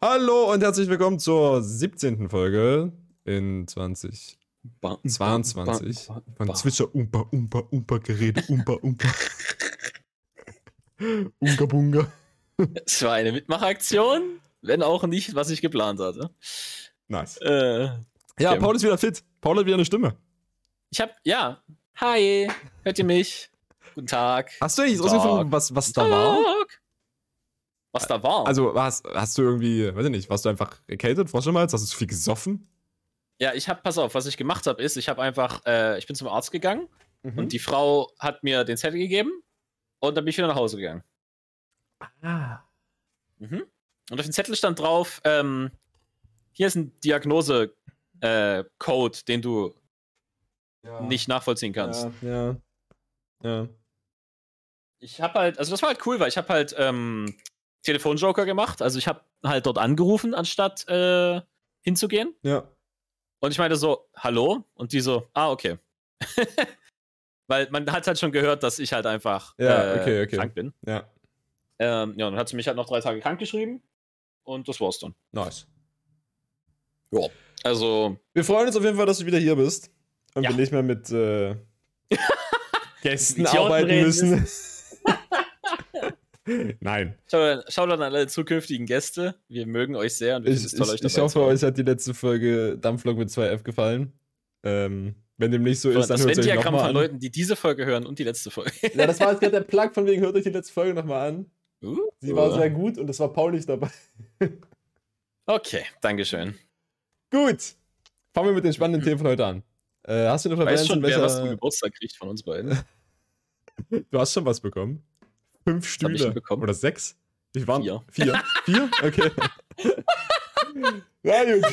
Hallo und herzlich willkommen zur 17. Folge in 2022 von Zwitscher Umpa Umpa Umpa Gerede Umpa Umpa. Unga Bunga. Es war eine Mitmachaktion, wenn auch nicht, was ich geplant hatte. Nice. Äh, Ja, okay. Paul ist wieder fit. Paul hat wieder eine Stimme. ich hab, ja. Hi, hört ihr mich? Guten Tag. Hast du eigentlich Tag. rausgefunden, was, was da war? Was da war? Also hast, hast du irgendwie, weiß ich nicht, warst du einfach erkältet? Mal? Hast du zu viel gesoffen? ja, ich hab, pass auf, was ich gemacht habe, ist, ich habe einfach, äh, ich bin zum Arzt gegangen und die Frau hat mir den Zettel gegeben und dann bin ich wieder nach Hause gegangen. ah. Mhm. Und auf dem Zettel stand drauf, ähm, hier ist ein Diagnose-Code, den du ja. nicht nachvollziehen kannst. Ja, ja. Ja. Ich habe halt, also das war halt cool, weil ich habe halt ähm, Telefonjoker gemacht. Also ich habe halt dort angerufen, anstatt äh, hinzugehen. Ja. Und ich meinte so, hallo? Und die so, ah, okay. weil man hat halt schon gehört, dass ich halt einfach Ja, äh, okay, okay. krank bin. Ja. Ähm, ja, und dann hat sie mich halt noch drei Tage krank geschrieben. Und das war's dann. Nice. Also, Wir freuen uns auf jeden Fall, dass du wieder hier bist. Und Ja. wir nicht mehr mit äh, Gästen arbeiten müssen. Nein. schau, schau dann an alle zukünftigen Gäste. Wir mögen euch sehr und wir Ich, finden es toll, euch ich, ich dabei hoffe, zu haben. euch hat die letzte Folge Dampflok mit 2F gefallen. Ähm, wenn dem nicht so ist, dann das hört euch nochmal von an. Leuten, die diese Folge hören und die letzte Folge. Ja, das war jetzt gerade der Plug von wegen, hört euch die letzte Folge nochmal an. Uh, Sie war sehr gut und es war Paul nicht dabei. Okay, Dankeschön. Gut. Fangen wir mit den spannenden Themen von heute an. Äh, hast du eine Weißt schon, wer was zum. Geburtstag kriegt von uns beiden? Du hast schon was bekommen. Fünf Stühle. Oder sechs? Ich war Vier. Vier? Vier? Okay. ja, gut.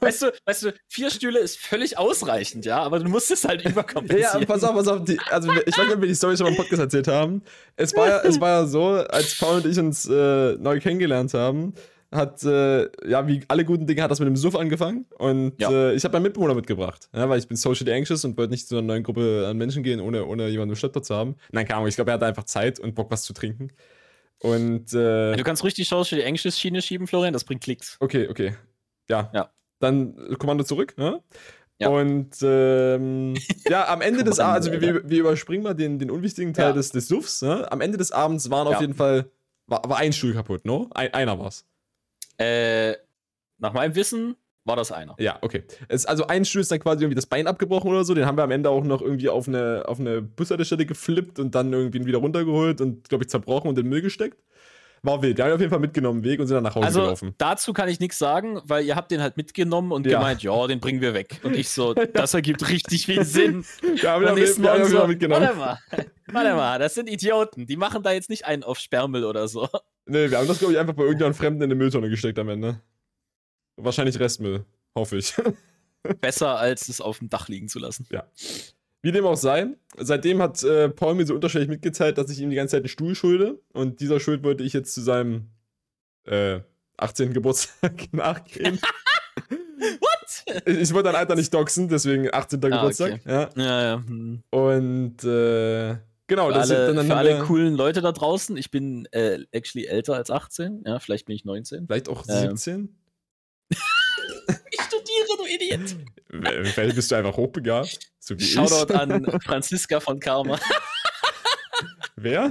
Weißt du, weißt du, vier Stühle ist völlig ausreichend, ja, aber du musst es halt Ja, überkompensieren. ja, pass auf, pass auf. Die, also, ich weiß nicht, ob wir die Story schon mal im Podcast erzählt haben. Es war ja, es war ja so, als Paul und ich uns äh, neu kennengelernt haben, hat, äh, ja, wie alle guten Dinge hat das mit dem Suff angefangen. Und Ja. äh, ich habe meinen Mitbewohner mitgebracht, ja, weil ich bin socially anxious und wollte nicht zu einer neuen Gruppe an Menschen gehen, ohne, ohne jemanden im Stadtplatz zu haben. Nein, keine Ahnung, ich glaube, er hatte einfach Zeit und Bock, was zu trinken. Und, äh, Du kannst Chance für die Anxious-Schiene schieben, Florian, das bringt Klicks. Okay, okay. Ja. Ja. Dann äh, Kommando zurück, ne? Ja. Und ähm, ja, am Ende des Abends, also wir, wir, wir überspringen mal den, den unwichtigen Teil Ja. des, des Suffs, ne? Am Ende des Abends waren auf Ja. jeden Fall, war, war ein Stuhl kaputt, ne? Ein, einer war's. Äh, nach meinem Wissen war das einer. Ja, okay. Es, also ein Stuhl ist dann quasi irgendwie das Bein abgebrochen oder so. Den haben wir am Ende auch noch irgendwie auf eine, auf eine Bushaltestelle geflippt und dann irgendwie wieder runtergeholt und, glaube ich, zerbrochen und in den Müll gesteckt. War wild. Wir haben auf jeden Fall mitgenommen, Weg und sind dann nach Hause Also gelaufen. dazu kann ich nichts sagen, weil ihr habt den halt mitgenommen und Ja. gemeint, ja, den bringen wir weg. Und ich so, das ergibt richtig viel Sinn. Ja, Und wir haben ihn nächsten Morgen so, mitgenommen. warte mal, warte mal, das sind Idioten. Die machen da jetzt nicht einen auf Sperrmüll oder so. Nee, wir haben das, glaube ich, einfach bei irgendeinem Fremden in eine Mülltonne gesteckt am Ende. Wahrscheinlich Restmüll, hoffe ich. Besser, als es auf dem Dach liegen zu lassen. Wie dem auch sei, seitdem hat äh, Paul mir so unterschwellig mitgeteilt, dass ich ihm die ganze Zeit einen Stuhl schulde. Und dieser Schuld wollte ich jetzt zu seinem äh, 18. Geburtstag nachgehen. What? ich wollte dein Alter nicht doxen, deswegen 18. Ah, Geburtstag. Ja. Ja, ja. hm. Und äh, genau, Für das alle, dann, dann für alle coolen Leute da draußen, ich bin äh, actually älter als 18. Ja, vielleicht bin ich 19. vielleicht auch Ähm. 17. Ich studiere, du Idiot. Vielleicht bist du einfach hochbegabt. So wie Shoutout ich. an Franziska von Karma. Wer?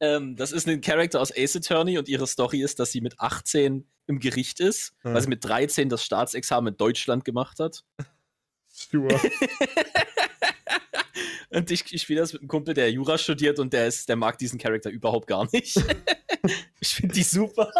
Ähm, das ist ein Charakter aus Ace Attorney und ihre Story ist, dass sie mit 18 im Gericht ist, Ja. weil sie mit 13 das Staatsexamen in Deutschland gemacht hat. Sure. Und ich, ich spiele das mit einem Kumpel, der Jura studiert und der, ist, der mag diesen Charakter überhaupt gar nicht. ich finde die super.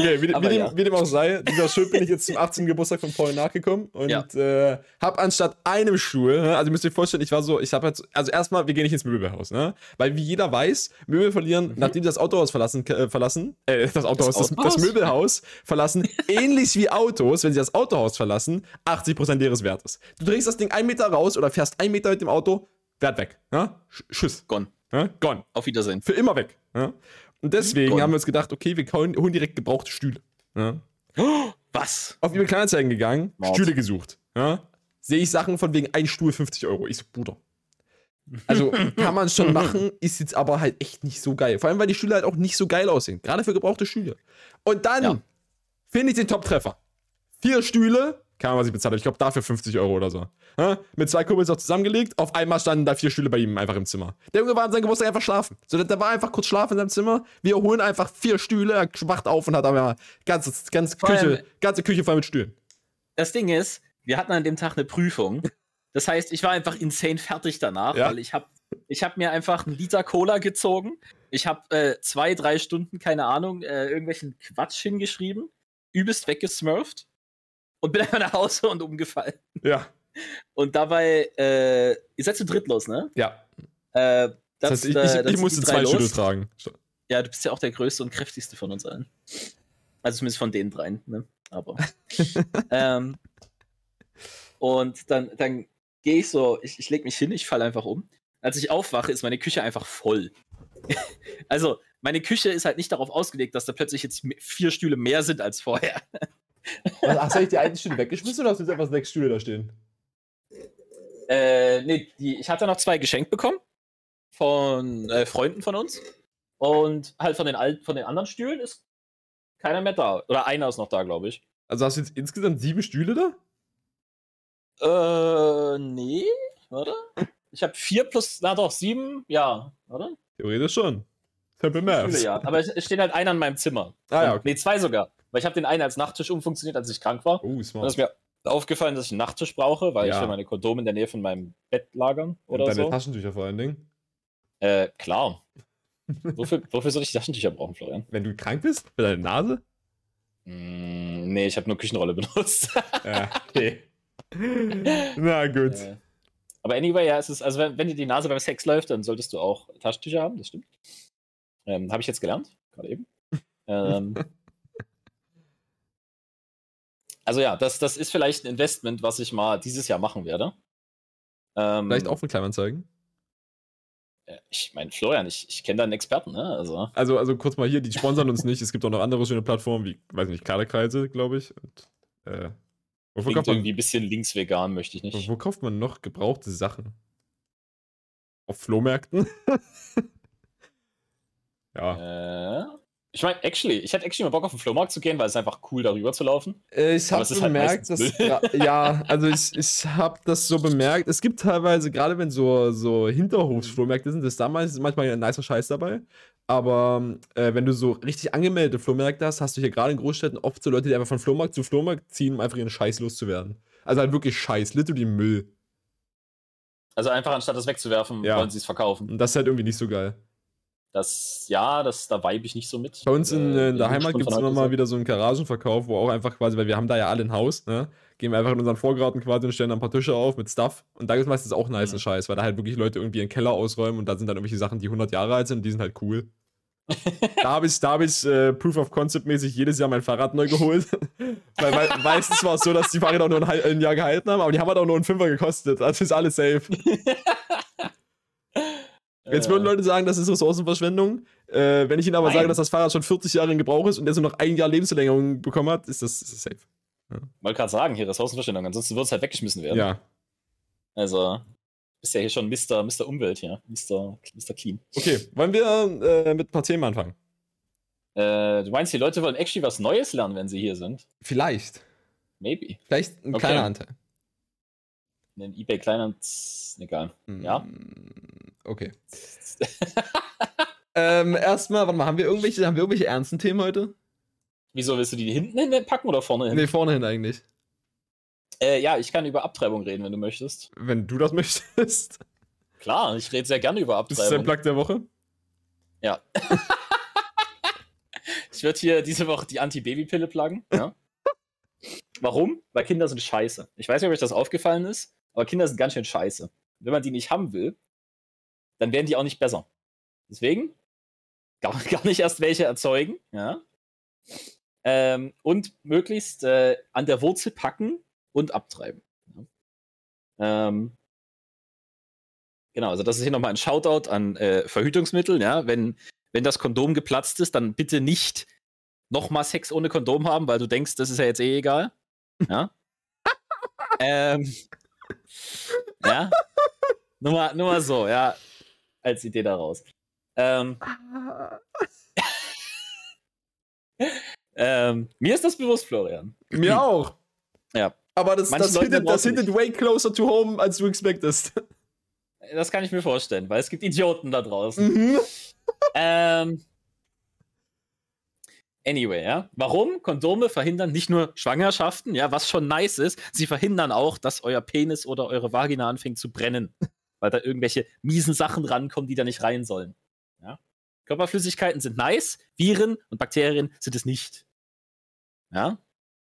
Okay, wie, wie, Aber dem, ja. wie dem auch sei, dieser Schuld bin ich jetzt zum 18. Geburtstag von Paul nachgekommen und Ja. äh, hab anstatt einem Stuhl, ne, also ihr müsst euch vorstellen, ich war so, ich habe jetzt, also erstmal, wir gehen nicht ins Möbelhaus, ne? Weil wie jeder weiß, Möbel verlieren, nachdem sie das Autohaus verlassen, äh, verlassen, äh, das Autohaus, das, das, Autohaus? Möbelhaus verlassen, ähnlich wie Autos, wenn sie das Autohaus verlassen, 80% ihres Wertes. Du drehst das Ding einen Meter raus oder fährst einen Meter mit dem Auto, Wert weg, ne? Sch Tschüss, Gone. ne? Gone. Auf Wiedersehen. Für immer weg. Ja? Und deswegen haben wir uns gedacht, okay, wir holen holen direkt gebrauchte Stühle. Ja? Was? Auf eBay Kleinanzeigen gegangen, Mord. Stühle gesucht. Ja? Sehe ich Sachen von wegen ein Stuhl 50 Euro. Ich so, Bruder. Also kann man schon machen, ist jetzt aber halt echt nicht so geil. Vor allem, weil die Stühle halt auch nicht so geil aussehen. Gerade für gebrauchte Stühle. Und dann Ja. finde ich den Top-Treffer. Vier Stühle, keine Ahnung, was ich bezahlt habe. Ich glaube, dafür 50 Euro oder so. Ja? Mit zwei Kumpels auch zusammengelegt. Auf einmal standen da vier Stühle bei ihm einfach im Zimmer. Der Junge war an seinem Geburtstag einfach schlafen. So, der war einfach kurz schlafen in seinem Zimmer. Wir holen einfach vier Stühle, er wacht auf und hat aber ganze, ganze, Vor allem- Küche, ganze Küche voll mit Stühlen. Das Ding ist, wir hatten an dem Tag eine Prüfung. Das heißt, ich war einfach insane fertig danach, Ja. weil ich habe ich hab mir einfach einen Liter Cola gezogen. Ich habe äh, zwei, drei Stunden, keine Ahnung, äh, irgendwelchen Quatsch hingeschrieben, übelst weggesmurft und bin einfach nach Hause und umgefallen. Ja. Und dabei, äh, ihr seid zu dritt los, ne? Ja. Äh, Das, heißt, ich, äh, ich, ich musste zwei. Stühle tragen. Ja, du bist ja auch der größte und kräftigste von uns allen. Also zumindest von den dreien, ne? Aber. ähm, und dann, dann gehe ich so, ich, ich lege mich hin, ich falle einfach um. Als ich aufwache, ist meine Küche einfach voll. also, meine Küche ist halt nicht darauf ausgelegt, dass da plötzlich jetzt vier Stühle mehr sind als vorher. Hast du eigentlich die alten Stühle weggeschmissen oder hast du jetzt einfach sechs Stühle da stehen? Äh, nee, die, ich hatte noch zwei geschenkt bekommen von äh, Freunden von uns. Und halt von den, alten, von den anderen Stühlen ist keiner mehr da. Oder einer ist noch da, glaube ich. Also hast du jetzt insgesamt sieben Stühle da? Äh, nee, oder? Ich habe vier plus, na doch, sieben, ja, oder? Theoretisch schon. Simple Maths. Stühle, ja. Aber es steht halt einer in meinem Zimmer. Ah, ja, okay. Nee, zwei sogar. Weil ich habe den einen als Nachttisch umfunktioniert, als ich krank war. Oh, Und es smart. ist mir aufgefallen, dass ich einen Nachttisch brauche, weil Ja. ich will meine Kondome in der Nähe von meinem Bett lagern Und oder deine so. Taschentücher vor allen Dingen. Äh, klar. wofür, wofür soll ich Taschentücher brauchen, Florian? Wenn du krank bist? Für deine Nase? Mm, nee, ich habe nur Küchenrolle benutzt. Ja, okay. Na gut. Äh, aber anyway, ja, es ist, also wenn, wenn dir die Nase beim Sex läuft, dann solltest du auch Taschentücher haben, das stimmt. Ähm, Habe ich jetzt gelernt, gerade eben. ähm, also ja, das, das ist vielleicht ein Investment, was ich mal dieses Jahr machen werde. Ähm, Vielleicht auch für Kleinanzeigen. äh, Ich meine, Florian, ich, ich kenne da einen Experten, ne? Also, Also, also kurz mal hier, die sponsern uns nicht. Es gibt auch noch andere schöne Plattformen, wie, weiß nicht, Kleiderkreise, glaube ich. Und, äh, wo, klingt kauft man, irgendwie ein bisschen linksvegan, möchte ich nicht. wo kauft man noch gebrauchte Sachen? Auf Flohmärkten? ja. Äh, ich meine, actually, ich hätte actually mal Bock auf den Flohmarkt zu gehen, weil es ist einfach cool, darüber zu laufen. Äh, Ich habe ist halt bemerkt, dass. ja, also ich, ich habe das so bemerkt. Es gibt teilweise, gerade wenn so, so Hinterhofsflohmärkte sind, ist damals manchmal ein nicer Scheiß dabei. Aber äh, wenn du so richtig angemeldete Flohmärkte hast, hast du hier gerade in Großstädten oft so Leute, die einfach von Flohmarkt zu Flohmarkt ziehen, um einfach ihren Scheiß loszuwerden. Also halt wirklich Scheiß, literally Müll. Also einfach anstatt das wegzuwerfen, Ja. wollen sie es verkaufen. Und das ist halt irgendwie nicht so geil. Das, ja, das, da vibe ich nicht so mit. Bei uns in, Äh, äh, in der Heimat gibt es immer mal wieder so einen Garagenverkauf, wo auch einfach quasi, weil wir haben da ja alle ein Haus, ne? Gehen wir einfach in unseren Vorgarten quasi und stellen da ein paar Tische auf mit Stuff. Und da gibt es meistens auch nice Mhm. Scheiß, weil da halt wirklich Leute irgendwie ihren Keller ausräumen und da sind dann irgendwelche Sachen, die 100 Jahre alt sind und die sind halt cool. da habe ich, da hab ich äh, Proof of Concept mäßig jedes Jahr mein Fahrrad neu geholt. weil, weil meistens war es so, dass die Fahrräder auch nur ein, ein Jahr gehalten haben, aber die haben halt auch nur einen Fünfer gekostet. Also ist alles safe. Jetzt würden Äh, Leute sagen, das ist Ressourcenverschwendung. Äh, wenn ich ihnen aber Nein. sage, dass das Fahrrad schon 40 Jahre in Gebrauch ist und der so noch ein Jahr Lebensverlängerung bekommen hat, ist das, ist das safe. wollte gerade sagen, hier Ressourcenverschwendung, ansonsten würde es halt weggeschmissen werden. Ja. Also, bist ja hier schon Mr. Mr. Umwelt hier, Mr. Mr. Clean. Okay, wollen wir äh, mit ein paar Themen anfangen? Äh, du meinst, die Leute wollen actually was Neues lernen, wenn sie hier sind? Vielleicht. Maybe. Vielleicht ein Okay. kleiner Anteil. In den eBay Kleinhand, egal. Ja. Mm, Okay. ähm, erstmal, warte mal, haben wir irgendwelche, haben wir irgendwelche ernsten Themen heute? Wieso willst du die hinten hin packen oder vorne hin? Nee, vorne hin eigentlich. Äh, ja, ich kann über Abtreibung reden, wenn du möchtest. Wenn du das möchtest. Klar, ich rede sehr gerne über Das ist der Abtreibung. Plug der Woche. Ja. ich würde hier diese Woche die Anti-Baby-Pille pluggen. Ja. Warum? Weil Kinder sind scheiße. Ich weiß nicht, ob euch das aufgefallen ist, aber Kinder sind ganz schön scheiße. Wenn man die nicht haben will, dann werden die auch nicht besser. Deswegen gar, gar nicht erst welche erzeugen. Ja. Ähm, und möglichst äh, an der Wurzel packen und abtreiben. Ja. Ähm, genau, also das ist hier nochmal ein Shoutout an äh, Verhütungsmittel. Ja. Wenn, wenn das Kondom geplatzt ist, dann bitte nicht nochmal Sex ohne Kondom haben, weil du denkst, das ist ja jetzt eh egal. Ja. ähm, ja. nur, mal, nur mal so, ja. Als Idee daraus. Ähm, ähm, mir ist das bewusst, Florian. Mir auch. Ja. Aber das, Manchen das, hittet, das hittet way closer to home, als du expectest. Das kann ich mir vorstellen, weil es gibt Idioten da draußen. Mhm. Ähm, anyway, ja. Warum? Kondome verhindern nicht nur Schwangerschaften, ja, was schon nice ist, sie verhindern auch, dass euer Penis oder eure Vagina anfängt zu brennen. Weil da irgendwelche miesen Sachen rankommen, die da nicht rein sollen. Ja? Körperflüssigkeiten sind nice, Viren und Bakterien sind es nicht. Ja?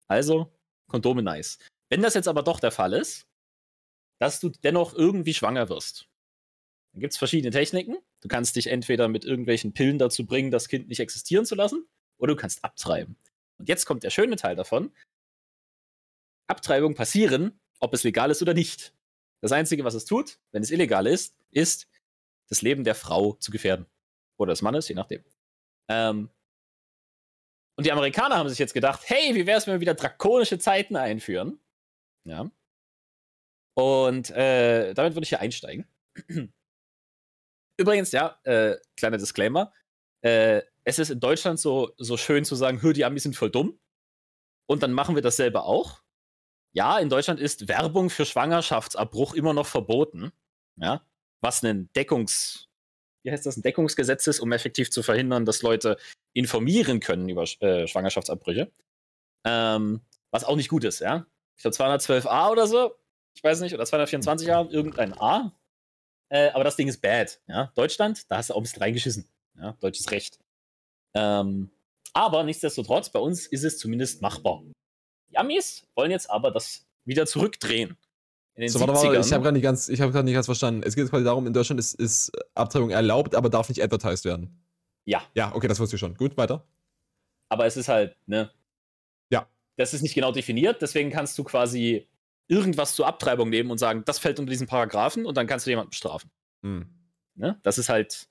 Also, Kondome nice. Wenn das jetzt aber doch der Fall ist, dass du dennoch irgendwie schwanger wirst, dann gibt es verschiedene Techniken. Du kannst dich entweder mit irgendwelchen Pillen dazu bringen, das Kind nicht existieren zu lassen, oder du kannst abtreiben. Und jetzt kommt der schöne Teil davon. Abtreibungen passieren, ob es legal ist oder nicht. Das Einzige, was es tut, wenn es illegal ist, ist, das Leben der Frau zu gefährden. Oder des Mannes, je nachdem. Ähm, und die Amerikaner haben sich jetzt gedacht, hey, wie wäre es, wenn wir wieder drakonische Zeiten einführen? Ja. Und äh, damit würde ich hier einsteigen. Übrigens, ja, äh, kleiner Disclaimer. Äh, es ist in Deutschland so, so schön zu sagen, hör, die Amis sind voll dumm. Und dann machen wir dasselbe auch. Ja, in Deutschland ist Werbung für Schwangerschaftsabbruch immer noch verboten. Ja, was ein Deckungs, wie heißt das, ein Deckungsgesetz ist, um effektiv zu verhindern, dass Leute informieren können über äh, Schwangerschaftsabbrüche. Ähm, was auch nicht gut ist, ja. Ich glaube 212a oder so, ich weiß nicht, oder 224a, irgendein A. Äh, aber das Ding ist bad, ja. Deutschland, da hast du auch ein bisschen reingeschissen, ja. Deutsches Recht. Ähm, aber nichtsdestotrotz, bei uns ist es zumindest machbar. Die Amis wollen jetzt aber das wieder zurückdrehen. In den So, warte, 70ern. warte, ich habe gerade nicht, ganz- ich hab nicht ganz verstanden. Es geht quasi darum, in Deutschland ist, ist Abtreibung erlaubt, aber darf nicht advertised werden. ja, Ja, okay, das wusste ich schon. Gut, weiter. aber es ist halt, ne? Ja. Das ist nicht genau definiert, deswegen kannst du quasi irgendwas zur Abtreibung nehmen und sagen, das fällt unter diesen Paragraphen und dann kannst du jemanden bestrafen. Hm. Ne? Das ist halt.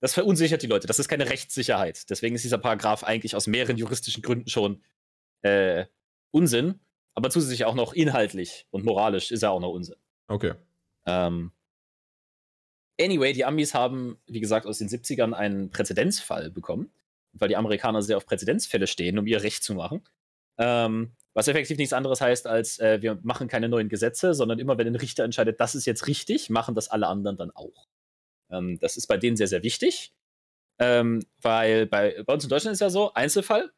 Das verunsichert die Leute. Das ist keine Rechtssicherheit. Deswegen ist dieser Paragraph eigentlich aus mehreren juristischen Gründen schon äh, Unsinn. Aber zusätzlich auch noch inhaltlich und moralisch ist er auch noch Unsinn. Okay. Ähm, anyway, die Amis haben, wie gesagt, aus den 70ern einen Präzedenzfall bekommen, weil die Amerikaner sehr auf Präzedenzfälle stehen, um ihr Recht zu machen. Ähm, was effektiv nichts anderes heißt, als äh, wir machen keine neuen Gesetze, sondern immer wenn ein Richter entscheidet, das ist jetzt richtig, machen das alle anderen dann auch. Ähm, das ist bei denen sehr, sehr wichtig, ähm, weil bei, bei uns in Deutschland ist ja so, Einzelfall,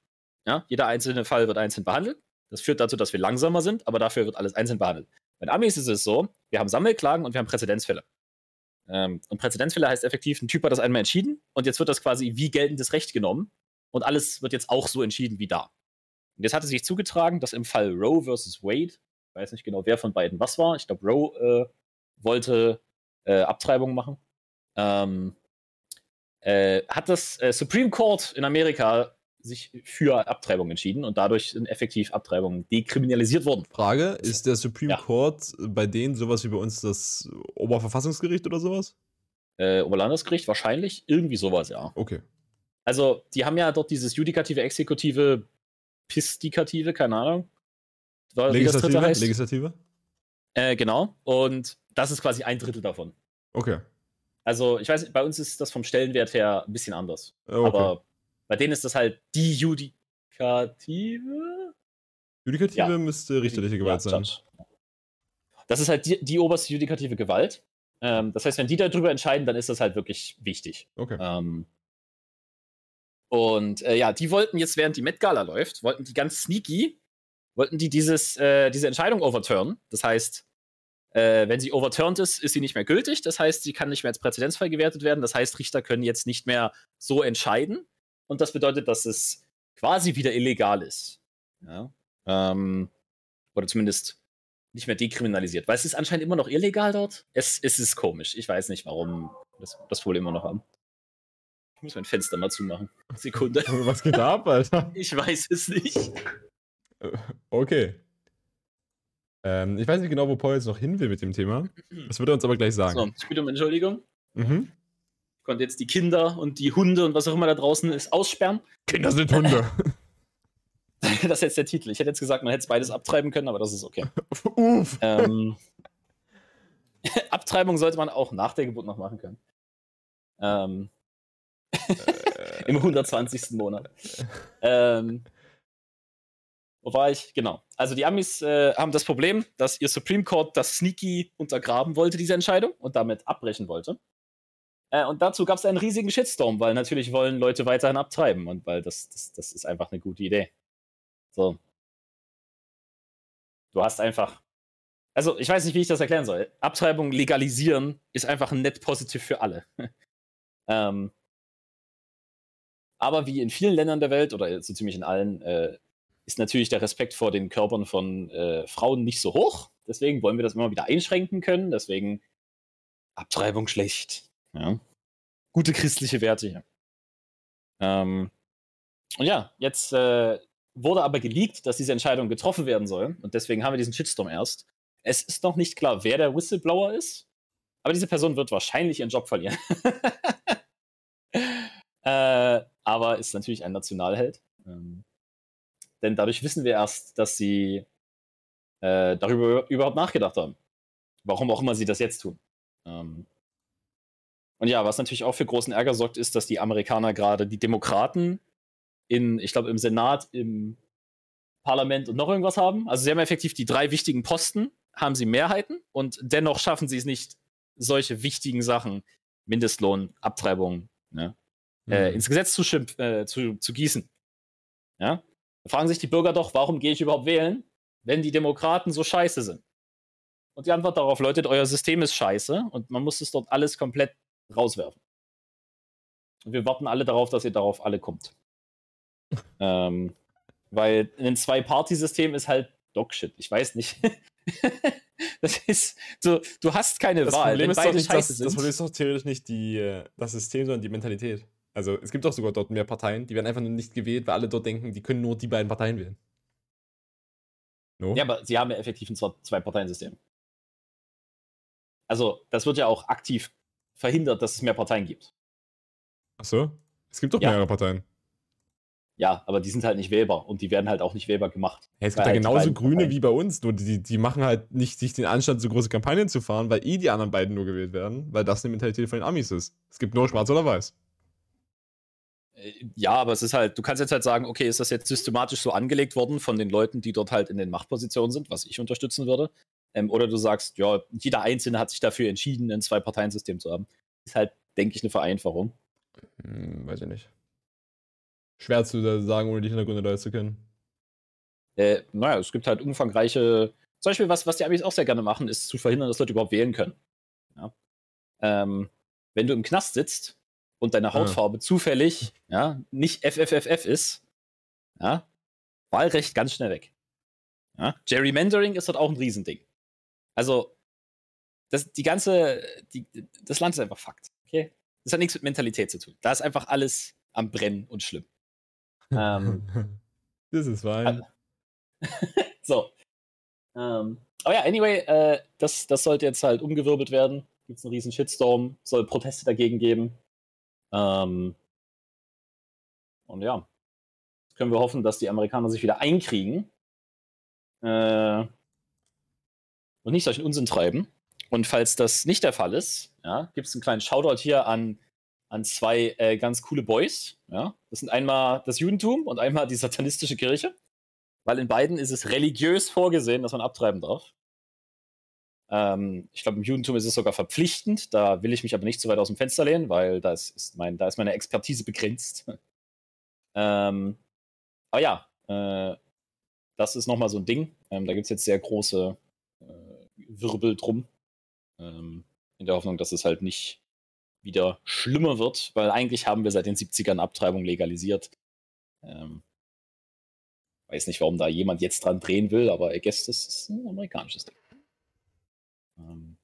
ja, jeder einzelne Fall wird einzeln behandelt. Das führt dazu, dass wir langsamer sind, aber dafür wird alles einzeln behandelt. Bei den Amis ist es so, wir haben Sammelklagen und wir haben Präzedenzfälle. Ähm, und Präzedenzfälle heißt effektiv, ein Typ hat das einmal entschieden und jetzt wird das quasi wie geltendes Recht genommen und alles wird jetzt auch so entschieden wie da. Und jetzt hatte sich zugetragen, dass im Fall Roe versus Wade, ich weiß nicht genau, wer von beiden was war, ich glaube, Roe äh, wollte äh, Abtreibung machen, ähm, äh, hat das äh, Supreme Court in Amerika sich für Abtreibung entschieden und dadurch sind effektiv Abtreibungen dekriminalisiert worden. Frage: Ist der Supreme Ja. Court bei denen sowas wie bei uns das Oberverfassungsgericht oder sowas? Äh, Oberlandesgericht wahrscheinlich, irgendwie sowas, ja. Okay. Also, die haben ja dort dieses Judikative, Exekutive, Pistikative, keine Ahnung. Legislative? heißt. Legislative? Äh, genau. Und das ist quasi ein Drittel davon. Okay. Also, ich weiß nicht, bei uns ist das vom Stellenwert her ein bisschen anders. Okay. Aber bei denen ist das halt die Judikative. Judikative ja. müsste richterliche Gewalt Ja, sein. Judge. Das ist halt die, die oberste judikative Gewalt. Ähm, das heißt, wenn die darüber entscheiden, dann ist das halt wirklich wichtig. Okay. Ähm, und äh, ja, die wollten jetzt, während die Met Gala läuft, wollten die ganz sneaky, wollten die dieses, äh, diese Entscheidung overturnen. Das heißt, äh, wenn sie overturned ist, ist sie nicht mehr gültig. Das heißt, sie kann nicht mehr als Präzedenzfall gewertet werden. Das heißt, Richter können jetzt nicht mehr so entscheiden. Und das bedeutet, dass es quasi wieder illegal ist. Ja? Ähm, oder zumindest nicht mehr dekriminalisiert. Weil es ist anscheinend immer noch illegal dort. Es, es ist komisch. Ich weiß nicht, warum das, das Problem immer noch haben. Ich muss mein Fenster mal zumachen. Sekunde. Was geht da ab, Alter? Ich weiß es nicht. Okay. Ähm, ich weiß nicht genau, wo Paul jetzt noch hin will mit dem Thema. Das wird er uns aber gleich sagen. So, ich bitte um Entschuldigung. Mhm. Ich konnte jetzt die Kinder und die Hunde und was auch immer da draußen ist aussperren. Kinder sind Hunde. Das ist jetzt der Titel. Ich hätte jetzt gesagt, man hätte es beides abtreiben können, aber das ist okay. Uff. ähm, Abtreibung sollte man auch nach der Geburt noch machen können. Ähm, Äh, Im 120. Monat. ähm, wo war ich? Genau. Also die Amis äh, haben das Problem, dass ihr Supreme Court das sneaky untergraben wollte, diese Entscheidung, und damit abbrechen wollte. Äh, und dazu gab es einen riesigen Shitstorm, weil natürlich wollen Leute weiterhin abtreiben und weil das, das, das ist einfach eine gute Idee. So. Du hast einfach. Also, ich weiß nicht, wie ich das erklären soll. Abtreibung legalisieren ist einfach ein net positiv für alle. ähm, aber wie in vielen Ländern der Welt oder so ziemlich in allen, äh, ist natürlich der Respekt vor den Körpern von äh, Frauen nicht so hoch. Deswegen wollen wir das immer wieder einschränken können. Deswegen Abtreibung schlecht. Ja. Gute christliche Werte hier. Ähm, und ja, jetzt äh, wurde aber geleakt, dass diese Entscheidung getroffen werden soll. Und deswegen haben wir diesen Shitstorm erst. Es ist noch nicht klar, wer der Whistleblower ist. Aber diese Person wird wahrscheinlich ihren Job verlieren. äh, aber ist natürlich ein Nationalheld. Ähm, denn dadurch wissen wir erst, dass sie äh, darüber überhaupt nachgedacht haben. Warum auch immer sie das jetzt tun. Ähm, und ja, was natürlich auch für großen Ärger sorgt, ist, dass die Amerikaner gerade die Demokraten in, ich glaube, im Senat, im Parlament und noch irgendwas haben. Also sie haben effektiv die drei wichtigen Posten, haben sie Mehrheiten und dennoch schaffen sie es nicht, solche wichtigen Sachen, Mindestlohn, Abtreibung, ne, äh, Mhm. ins Gesetz zu, äh, zu, zu gießen. Ja? Da fragen sich die Bürger doch, warum gehe ich überhaupt wählen, wenn die Demokraten so scheiße sind? Und die Antwort darauf lautet, euer System ist scheiße und man muss es dort alles komplett rauswerfen. Und wir warten alle darauf, dass ihr darauf alle kommt. ähm, weil ein Zwei-Party-System ist halt Dogshit. Ich weiß nicht. das ist so, du hast keine Das Wahl. Problem Wenn ist doch beide nicht, das, das. Problem ist doch theoretisch nicht die, äh, das System, sondern die Mentalität. Also es gibt doch sogar dort mehr Parteien, die werden einfach nur nicht gewählt, weil alle dort denken, die können nur die beiden Parteien wählen. No? Ja, aber sie haben ja effektiv ein Zwei- Zwei-Parteien-System. Also, das wird ja auch aktiv verhindert, dass es mehr Parteien gibt. Ach so? Es gibt doch Ja. mehrere Parteien. Ja, aber die sind halt nicht wählbar und die werden halt auch nicht wählbar gemacht. Ja, es gibt ja halt genauso Grüne Parteien- wie bei uns, nur die, die machen halt nicht sich den Anstand, so große Kampagnen zu fahren, weil eh die anderen beiden nur gewählt werden, weil das eine Mentalität von den Amis ist. Es gibt nur schwarz oder weiß. Ja, aber es ist halt, du kannst jetzt halt sagen, okay, ist das jetzt systematisch so angelegt worden von den Leuten, die dort halt in den Machtpositionen sind, was ich unterstützen würde. Ähm, oder du sagst, ja, jeder Einzelne hat sich dafür entschieden, ein Zwei-Parteien-System zu haben. Ist halt, denke ich, eine Vereinfachung. Hm, weiß ich nicht. Schwer zu sagen, ohne die Hintergründe da zu kennen. Äh, naja, es gibt halt umfangreiche. Zum Beispiel, was, was die Amis auch sehr gerne machen, ist zu verhindern, dass Leute überhaupt wählen können. Ja? Ähm, wenn du im Knast sitzt und deine Hautfarbe zufällig ja, nicht FFFF ist, ja, Wahlrecht ganz schnell weg. Ja? Gerrymandering ist dort auch ein Riesending. Also, das, die ganze, die, das Land ist einfach Fakt. Okay? Das hat nichts mit Mentalität zu tun. Da ist einfach alles am Brennen und schlimm. Ähm, das ist fein. So. Ähm, aber ja, anyway, äh, das, das sollte jetzt halt umgewirbelt werden. Gibt es einen riesen Shitstorm, soll Proteste dagegen geben. Ähm, und ja, jetzt können wir hoffen, dass die Amerikaner sich wieder einkriegen äh, und nicht solchen Unsinn treiben. Und falls das nicht der Fall ist, ja, gibt es einen kleinen Shoutout hier an, an zwei äh, ganz coole Boys. Ja? Das sind einmal das Judentum und einmal die satanistische Kirche. Weil in beiden ist es religiös vorgesehen, dass man abtreiben darf. Ähm, ich glaube, im Judentum ist es sogar verpflichtend. Da will ich mich aber nicht zu weit aus dem Fenster lehnen, weil da ist, ist, mein, da ist meine Expertise begrenzt. ähm, aber ja, äh, das ist nochmal so ein Ding. Ähm, da gibt es jetzt sehr große äh, Wirbel drum. Ähm, in der Hoffnung, dass es halt nicht wieder schlimmer wird, weil eigentlich haben wir seit den 70ern Abtreibung legalisiert. Ähm, weiß nicht, warum da jemand jetzt dran drehen will, aber I guess das ist ein amerikanisches Ding. Ähm,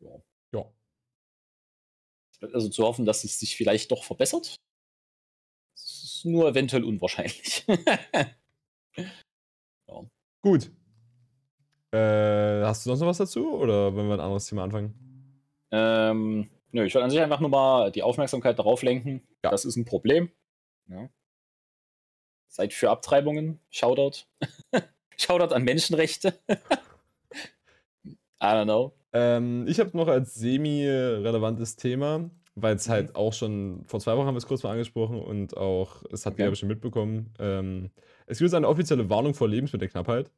ja. Ja. Also zu hoffen, dass es sich vielleicht doch verbessert. Es ist nur eventuell unwahrscheinlich. Gut. Äh, hast du sonst noch was dazu? Oder wollen wir ein anderes Thema anfangen? ähm, nö, ich wollte an sich einfach nur mal die Aufmerksamkeit darauf lenken. Ja. Das ist ein Problem. Ja. Seid für Abtreibungen. Shoutout. Shoutout an Menschenrechte. I don't know. Ähm, ich habe noch als semi-relevantes Thema, weil es halt auch schon vor zwei Wochen haben wir es kurz mal angesprochen und auch, es hat Okay. ihr bestimmt mitbekommen. Ähm, es gibt eine offizielle Warnung vor Lebensmittelknappheit.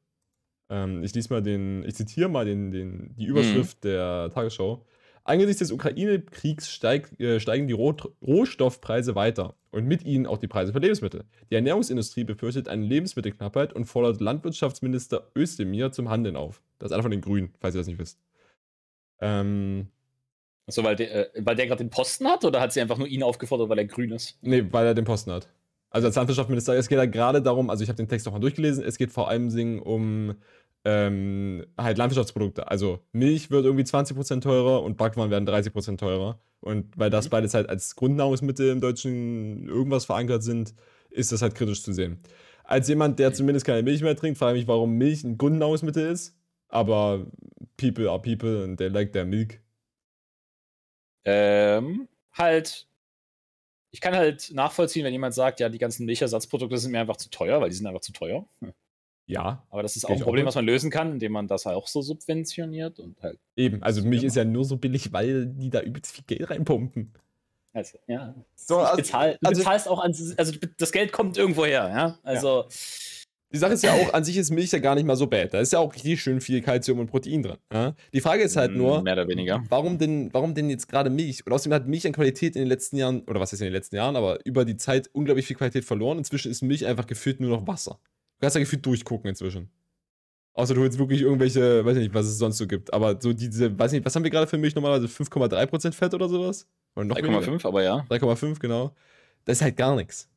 Ähm, ich lese mal den, ich zitiere mal den, den, die Überschrift der Tagesschau. Angesichts des Ukraine-Kriegs steig, äh, steigen die Roh Rohstoffpreise weiter und mit ihnen auch die Preise für Lebensmittel. Die Ernährungsindustrie befürchtet eine Lebensmittelknappheit und fordert Landwirtschaftsminister Özdemir zum Handeln auf. Das ist einer von den Grünen, falls ihr das nicht wisst. Ähm, So, weil der, äh, weil der gerade den Posten hat oder hat sie einfach nur ihn aufgefordert, weil er grün ist? nee, weil er den Posten hat. Also als Landwirtschaftsminister, es geht ja gerade darum, also ich habe den Text auch mal durchgelesen, es geht vor allem um ähm, halt Landwirtschaftsprodukte. Also Milch wird irgendwie 20% teurer und Backwaren werden 30% teurer. Und weil das Mhm. beides halt als Grundnahrungsmittel im Deutschen irgendwas verankert sind, ist das halt kritisch zu sehen. Als jemand, der zumindest keine Milch mehr trinkt, frage ich mich, warum Milch ein Grundnahrungsmittel ist. Aber people are people and they like their milk. Ähm, halt. Ich kann halt nachvollziehen, wenn jemand sagt, ja, die ganzen Milchersatzprodukte sind mir einfach zu teuer, weil die sind einfach zu teuer. Ja, Aber das ist auch ein auch Problem, mit. was man lösen kann, indem man das halt auch so subventioniert und halt. eben. Also So, Milch genau. ist ja nur so billig, weil die da übelst viel Geld reinpumpen. Also, ja. So, also- bezahl, du also- bezahlst auch an, also das Geld kommt irgendwo her, ja. Also, Die Sache ist ja auch, an sich ist Milch ja gar nicht mal so bad. Da ist ja auch richtig schön viel Kalzium und Protein drin. Ja? Die Frage ist halt nur, mehr oder weniger. warum denn, warum denn jetzt gerade Milch? Und außerdem hat Milch an Qualität in den letzten Jahren, oder was ist in den letzten Jahren, aber über die Zeit unglaublich viel Qualität verloren. Inzwischen ist Milch einfach gefühlt nur noch Wasser. Du kannst ja gefühlt durchgucken inzwischen. Außer du holst wirklich irgendwelche, weiß ich nicht, was es sonst so gibt. Aber so diese, weiß nicht, was haben wir gerade für Milch normalerweise? 5,3% Fett oder sowas? Oder noch weniger? 3,5, aber ja. 3,5, genau. Das ist halt gar nichts.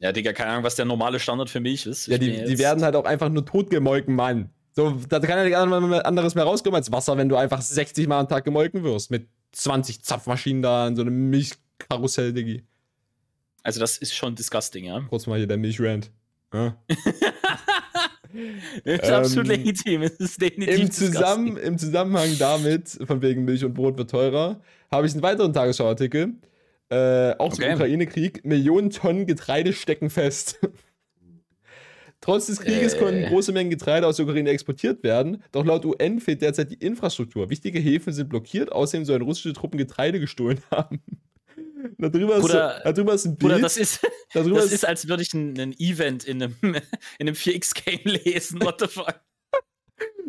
Ja, Digga, keine Ahnung, was der normale Standard für Milch ist. Ja, die, die werden halt auch einfach nur totgemolken, Mann. So, da kann ja nichts anderes mehr rauskommen als Wasser, wenn du einfach 60 Mal am Tag gemolken wirst. Mit 20 Zapfmaschinen da in so einem Milchkarussell, Diggi. Also, das ist schon disgusting, ja. Kurz mal hier der Milchrant. Ja. Das ist Ähm, absolut legitim. Es ist definitiv Im, Zusammen, Im Zusammenhang damit, von wegen Milch und Brot wird teurer, habe ich einen weiteren Tagesschauartikel. Äh, auch zum Okay. Ukraine-Krieg. Millionen Tonnen Getreide stecken fest. Trotz des Krieges Äh. konnten große Mengen Getreide aus der Ukraine exportiert werden, doch laut UN fehlt derzeit die Infrastruktur. Wichtige Häfen sind blockiert, außerdem sollen russische Truppen Getreide gestohlen haben. Da drüber, ist, Bruder- da drüber ist ein Bild. Bruder, das ist, da das ist, ist, als würde ich ein, ein Event in einem, in einem 4X-Game lesen. What the fuck?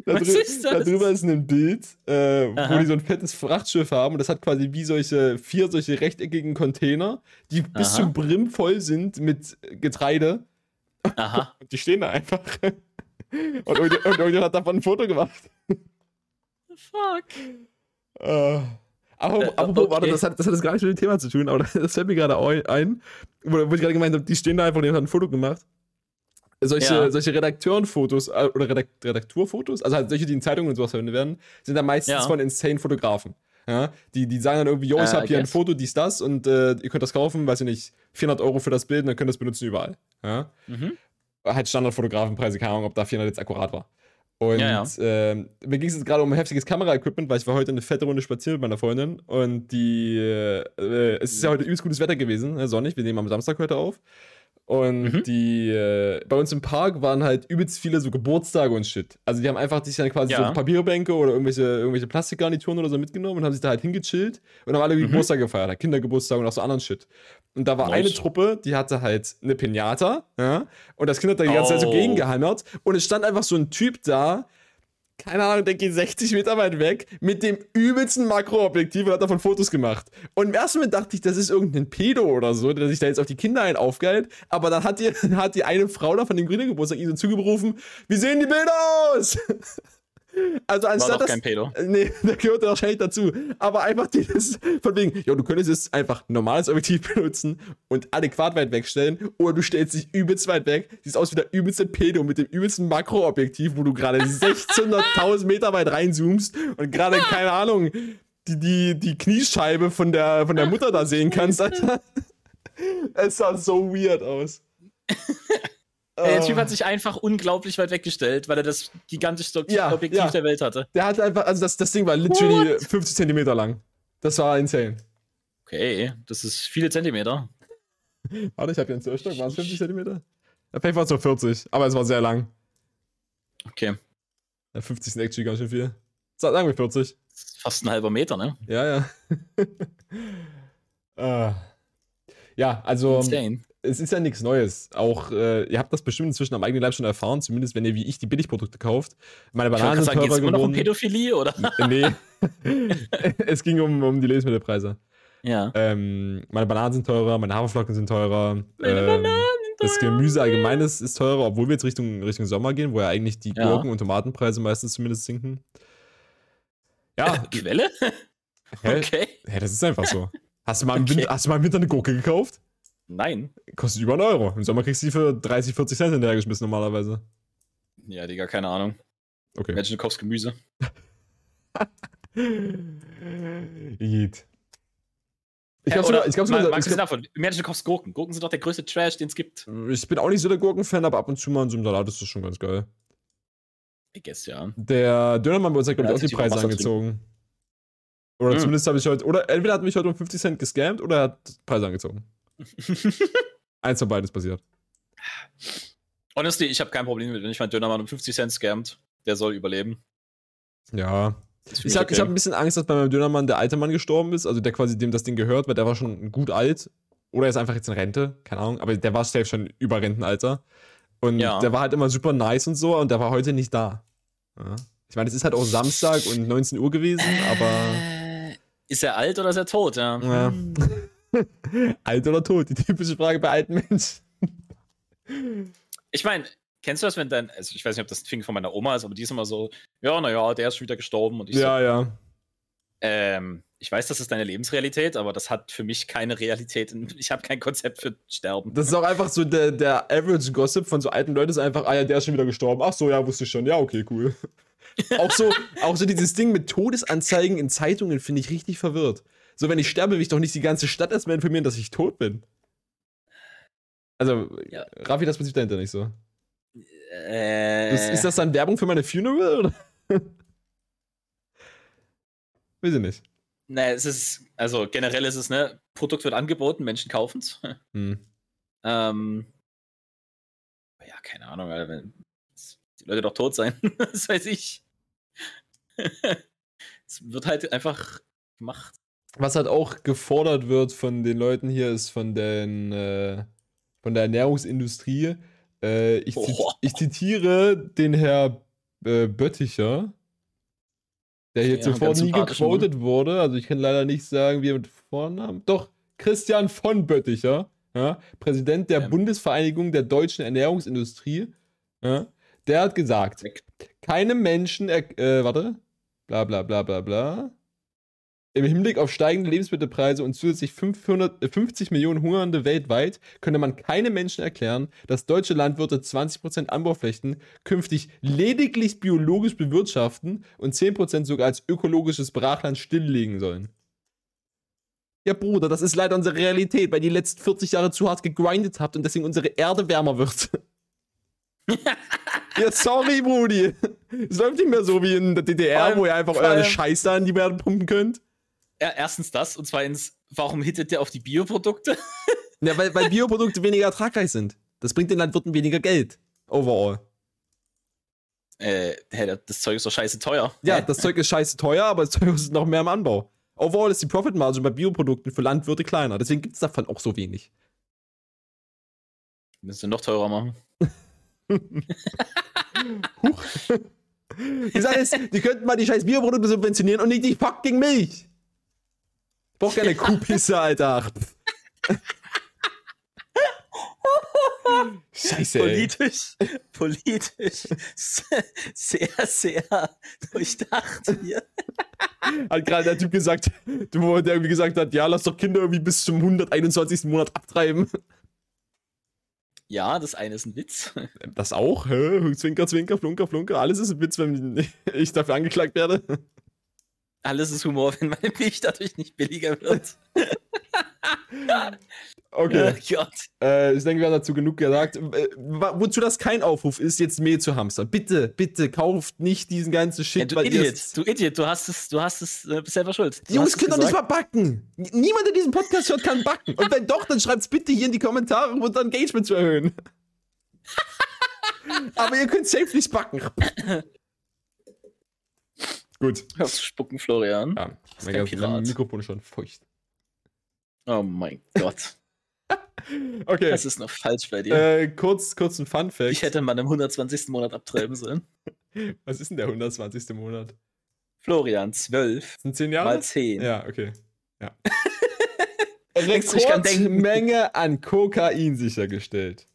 da, was drü- ist das? da drüber ist ein Bild, äh, wo die so ein fettes Frachtschiff haben und das hat quasi wie solche vier solche rechteckigen Container, die bis Aha. zum Brim voll sind mit Getreide. Aha. Und die stehen da einfach. und irgendjemand hat davon ein Foto gemacht. Fuck. Äh, aber, Äh, apropos, warte, okay. das hat, das hat jetzt gar nichts mit dem Thema zu tun, aber das fällt mir gerade ein, ein, wo, wo ich gerade gemeint habe, die stehen da einfach und jemand hat ein Foto gemacht. Solche, Ja. solche Redakteurenfotos äh, oder Redakt Redakturfotos, also halt solche, die in Zeitungen und sowas verwendet werden, sind dann meistens Ja. von insane Fotografen. Ja, die, die sagen dann irgendwie, yo, ich Äh, habe hier ein guess. Foto, dies, das und äh, ihr könnt das kaufen, weiß ich nicht, 400 Euro für das Bild und dann könnt ihr das benutzen überall. Ja? Mhm. halt Standardfotografenpreise, keine Ahnung, ob da 400 jetzt akkurat war. Und Ja, ähm, mir ging es jetzt gerade um heftiges Kameraequipment, weil ich war heute eine fette Runde spazieren mit meiner Freundin. Und die, äh, es ist ja heute übelst gutes Wetter gewesen, ne, sonnig, wir nehmen am Samstag heute auf. Und Mhm. die, äh, bei uns im Park waren halt übelst viele so Geburtstage und Shit. Also die haben einfach sich dann quasi Ja. so Papierbänke oder irgendwelche, irgendwelche Plastikgarnituren oder so mitgenommen und haben sich da halt hingechillt und haben alle Mhm. Geburtstag gefeiert, halt Kindergeburtstag und auch so anderen Shit. Und da war Nice. eine Truppe, die hatte halt eine Pinata, ja, und das Kind hat da die ganze Zeit so Oh. gegengehammert und es stand einfach so ein Typ da, keine Ahnung, der geht 60 Meter weit weg, mit dem übelsten Makroobjektiv und hat davon Fotos gemacht. Und im ersten Moment dachte ich, das ist irgendein Pedo oder so, der sich da jetzt auf die Kinder ein aufgeilt. Aber dann hat die, hat die eine Frau da von dem Grünen Geburtstag ihm so zugerufen, wie sehen die Bilder aus? Also War anstatt doch das, kein Pedo. Nee, der gehört wahrscheinlich dazu. Aber einfach dieses, von wegen, ja, du könntest jetzt einfach ein normales Objektiv benutzen und adäquat weit wegstellen. Oder du stellst dich übelst weit weg, siehst aus wie der übelste Pedo mit dem übelsten Makroobjektiv, wo du gerade 1600.000 Meter weit reinzoomst und gerade, keine Ahnung, die, die, die Kniescheibe von der, von der Mutter da sehen kannst, Alter. Es sah so weird aus. Ey, Der. Typ hat sich einfach unglaublich weit weggestellt, weil er das gigantischste Ja, Objektiv ja. der Welt hatte. Der hat einfach, also das, das Ding war literally 50 Zentimeter lang. Das war insane. Okay, das ist viele Zentimeter. Warte, ich habe hier einen Zerstock. Waren es 50 Zentimeter? Ja, Vielleicht war nur 40, aber es war sehr lang. Okay. Ja, 50 sind actually ganz schön viel. Sagen wir 40. Fast ein halber Meter, ne? Ja, ja. äh, ja, also Insane. Es ist ja nichts Neues. Auch äh, ihr habt das bestimmt inzwischen am eigenen Leib schon erfahren, zumindest wenn ihr wie ich die Billigprodukte kauft. Meine Ich Bananen sind sagen, geht's teurer immer noch um. Pädophilie, oder? nee. es ging um, um die Lebensmittelpreise. Ja. Ähm, meine Bananen sind teurer, meine Haferflocken sind teurer. Meine ähm, Bananen das Gemüse allgemein ist, ist teurer, obwohl wir jetzt Richtung, Richtung Sommer gehen, wo ja eigentlich die Ja. Gurken- und Tomatenpreise meistens zumindest sinken. Ja, Quelle? hä? Okay. Hä, das ist einfach so. Hast du, mal im Okay. Winter, hast du mal im Winter eine Gurke gekauft? Nein. Kostet über einen Euro. Im Sommer kriegst du die für 30, 40 Cent hinterhergeschmissen normalerweise. Ja, Digga, keine Ahnung. Okay. Imagine, du kaufst Gemüse. Geht. Ich Ja, glaube sogar, ich, glaub mal, sogar, ich, glaub, davon, du kaufst Gurken. Gurken sind doch der größte Trash, den es gibt. ich bin auch nicht so der Gurkenfan, aber ab und zu mal in so einem Salat ist das schon ganz geil. I guess, ja. Der Dönermann bei uns hat, glaube Ja, ich, auch die ich Preise angezogen. Oder Hm. zumindest habe ich heute, oder entweder hat mich heute um 50 Cent gescammt oder er hat Preise angezogen. Eins von beides passiert. Honestly, ich habe kein Problem mit, wenn ich meinen Dönermann um 50 Cent scammt. Der soll überleben. Ja. Ich habe okay. ich hab ein bisschen Angst, dass bei meinem Dönermann der alte Mann gestorben ist, also der quasi dem das Ding gehört, weil der war schon gut alt. Oder er ist einfach jetzt in Rente, keine Ahnung, aber der war safe schon über Rentenalter. Und Ja. der war halt immer super nice und so und der war heute nicht da. Ja. Ich meine, es ist halt auch Samstag und 19 Uhr gewesen, aber Äh, Ist er alt oder ist er tot? Ja. Ja. Alt oder tot, die typische Frage bei alten Menschen. Ich meine, kennst du das, wenn dein, also ich weiß nicht, ob das ein Fing von meiner Oma ist, aber die ist immer so, ja, naja, der ist schon wieder gestorben und ich Ja, ja. so, ähm, ich weiß, das ist deine Lebensrealität, aber das hat für mich keine Realität. Ich habe kein Konzept für Sterben. Das ist auch einfach so der, der Average Gossip von so alten Leuten ist einfach, ah ja, der ist schon wieder gestorben. Ach so, ja, wusste ich schon. Ja, okay, cool. auch, so, auch so dieses Ding mit Todesanzeigen in Zeitungen finde ich richtig verwirrt. So, wenn ich sterbe, will ich doch nicht die ganze Stadt erstmal informieren, dass ich tot bin. Also, Ja. Raffi, das Prinzip dahinter nicht so. Äh, Ist, ist das dann Werbung für meine Funeral? Oder? Weiß ich nicht. naja, es ist, also generell ist es, ne, Produkt wird angeboten, Menschen kaufen es. Hm. ähm, ja, keine Ahnung, Alter, wenn die Leute doch tot sein, das weiß ich. es wird halt einfach gemacht. Was halt auch gefordert wird von den Leuten hier, ist von den äh, von der Ernährungsindustrie. Äh, ich, Oh. ich zitiere den Herr äh, Bötticher, der hier Ja, zuvor ganz nie sympathischen gequotet wurde. Also ich kann leider nicht sagen, wie er mit Vornamen. Doch, Christian von Bötticher, ja, Präsident der Ähm. Bundesvereinigung der deutschen Ernährungsindustrie. Ja, der hat gesagt, Weg. keine Menschen, äh, warte, bla bla bla bla bla. Im Hinblick auf steigende Lebensmittelpreise und zusätzlich 550 Millionen Hungernde weltweit könne man keine Menschen erklären, dass deutsche Landwirte 20% Anbauflächen künftig lediglich biologisch bewirtschaften und 10% sogar als ökologisches Brachland stilllegen sollen. Ja, Bruder, das ist leider unsere Realität, weil ihr die letzten 40 Jahre zu hart gegrindet habt und deswegen unsere Erde wärmer wird. ja, sorry, Brudi. Es läuft nicht mehr so wie in der DDR, allem- wo ihr einfach eure Scheiße an die Erde pumpen könnt. Erstens das und zweitens, warum hittet der auf die Bioprodukte? Ja, weil, weil Bioprodukte weniger ertragreich sind. Das bringt den Landwirten weniger Geld. Overall. Äh, hä, das Zeug ist doch scheiße teuer. Ja, das Zeug ist scheiße teuer, aber das Zeug kostet noch mehr im Anbau. Overall ist die Profit Margin bei Bioprodukten für Landwirte kleiner. Deswegen gibt es davon auch so wenig. Müssen wir noch teurer machen. Huch. Die Sache ist, die könnten mal die scheiß Bioprodukte subventionieren und nicht die fucking Milch. Ich brauch keine Kuhpisse, Alter. Scheiße. Politisch, politisch, sehr, sehr durchdacht hier. Hat gerade der Typ gesagt, der irgendwie gesagt hat, ja, lass doch Kinder irgendwie bis zum 121. Monat abtreiben. Ja, das eine ist ein Witz. Das auch? Hä? Zwinker, zwinker, flunker, flunker. Alles ist ein Witz, wenn ich dafür angeklagt werde. Alles ist Humor, wenn meine Milch dadurch nicht billiger wird. Okay. Oh Gott. Äh, ich denke, wir haben dazu genug gesagt. Wozu das kein Aufruf ist, jetzt Mehl zu hamstern. Bitte, bitte, kauft nicht diesen ganzen Shit, Ja, du Idiot, es- du Idiot, du hast es, du hast es, äh, bist selber schuld. Du Jungs es können doch nicht mal backen. Niemand, der diesen Podcast hört, kann backen. Und wenn doch, dann schreibt's bitte hier in die Kommentare, um unser Engagement zu erhöhen. Aber ihr könnt safe nicht backen. Gut. Zu spucken, Florian. Ja, ist mein ganzes. Mikrofon ist schon feucht. Oh mein Gott. Okay. Das ist noch falsch bei dir. Äh, kurz, kurz ein Fun Fact. ich hätte mal im 120. Monat abtreiben sollen. Was ist denn der 120. Monat? Florian, 12 Das sind 10 Jahre? mal 10. Ja, okay. Ja. Rekordmenge an Kokain sichergestellt.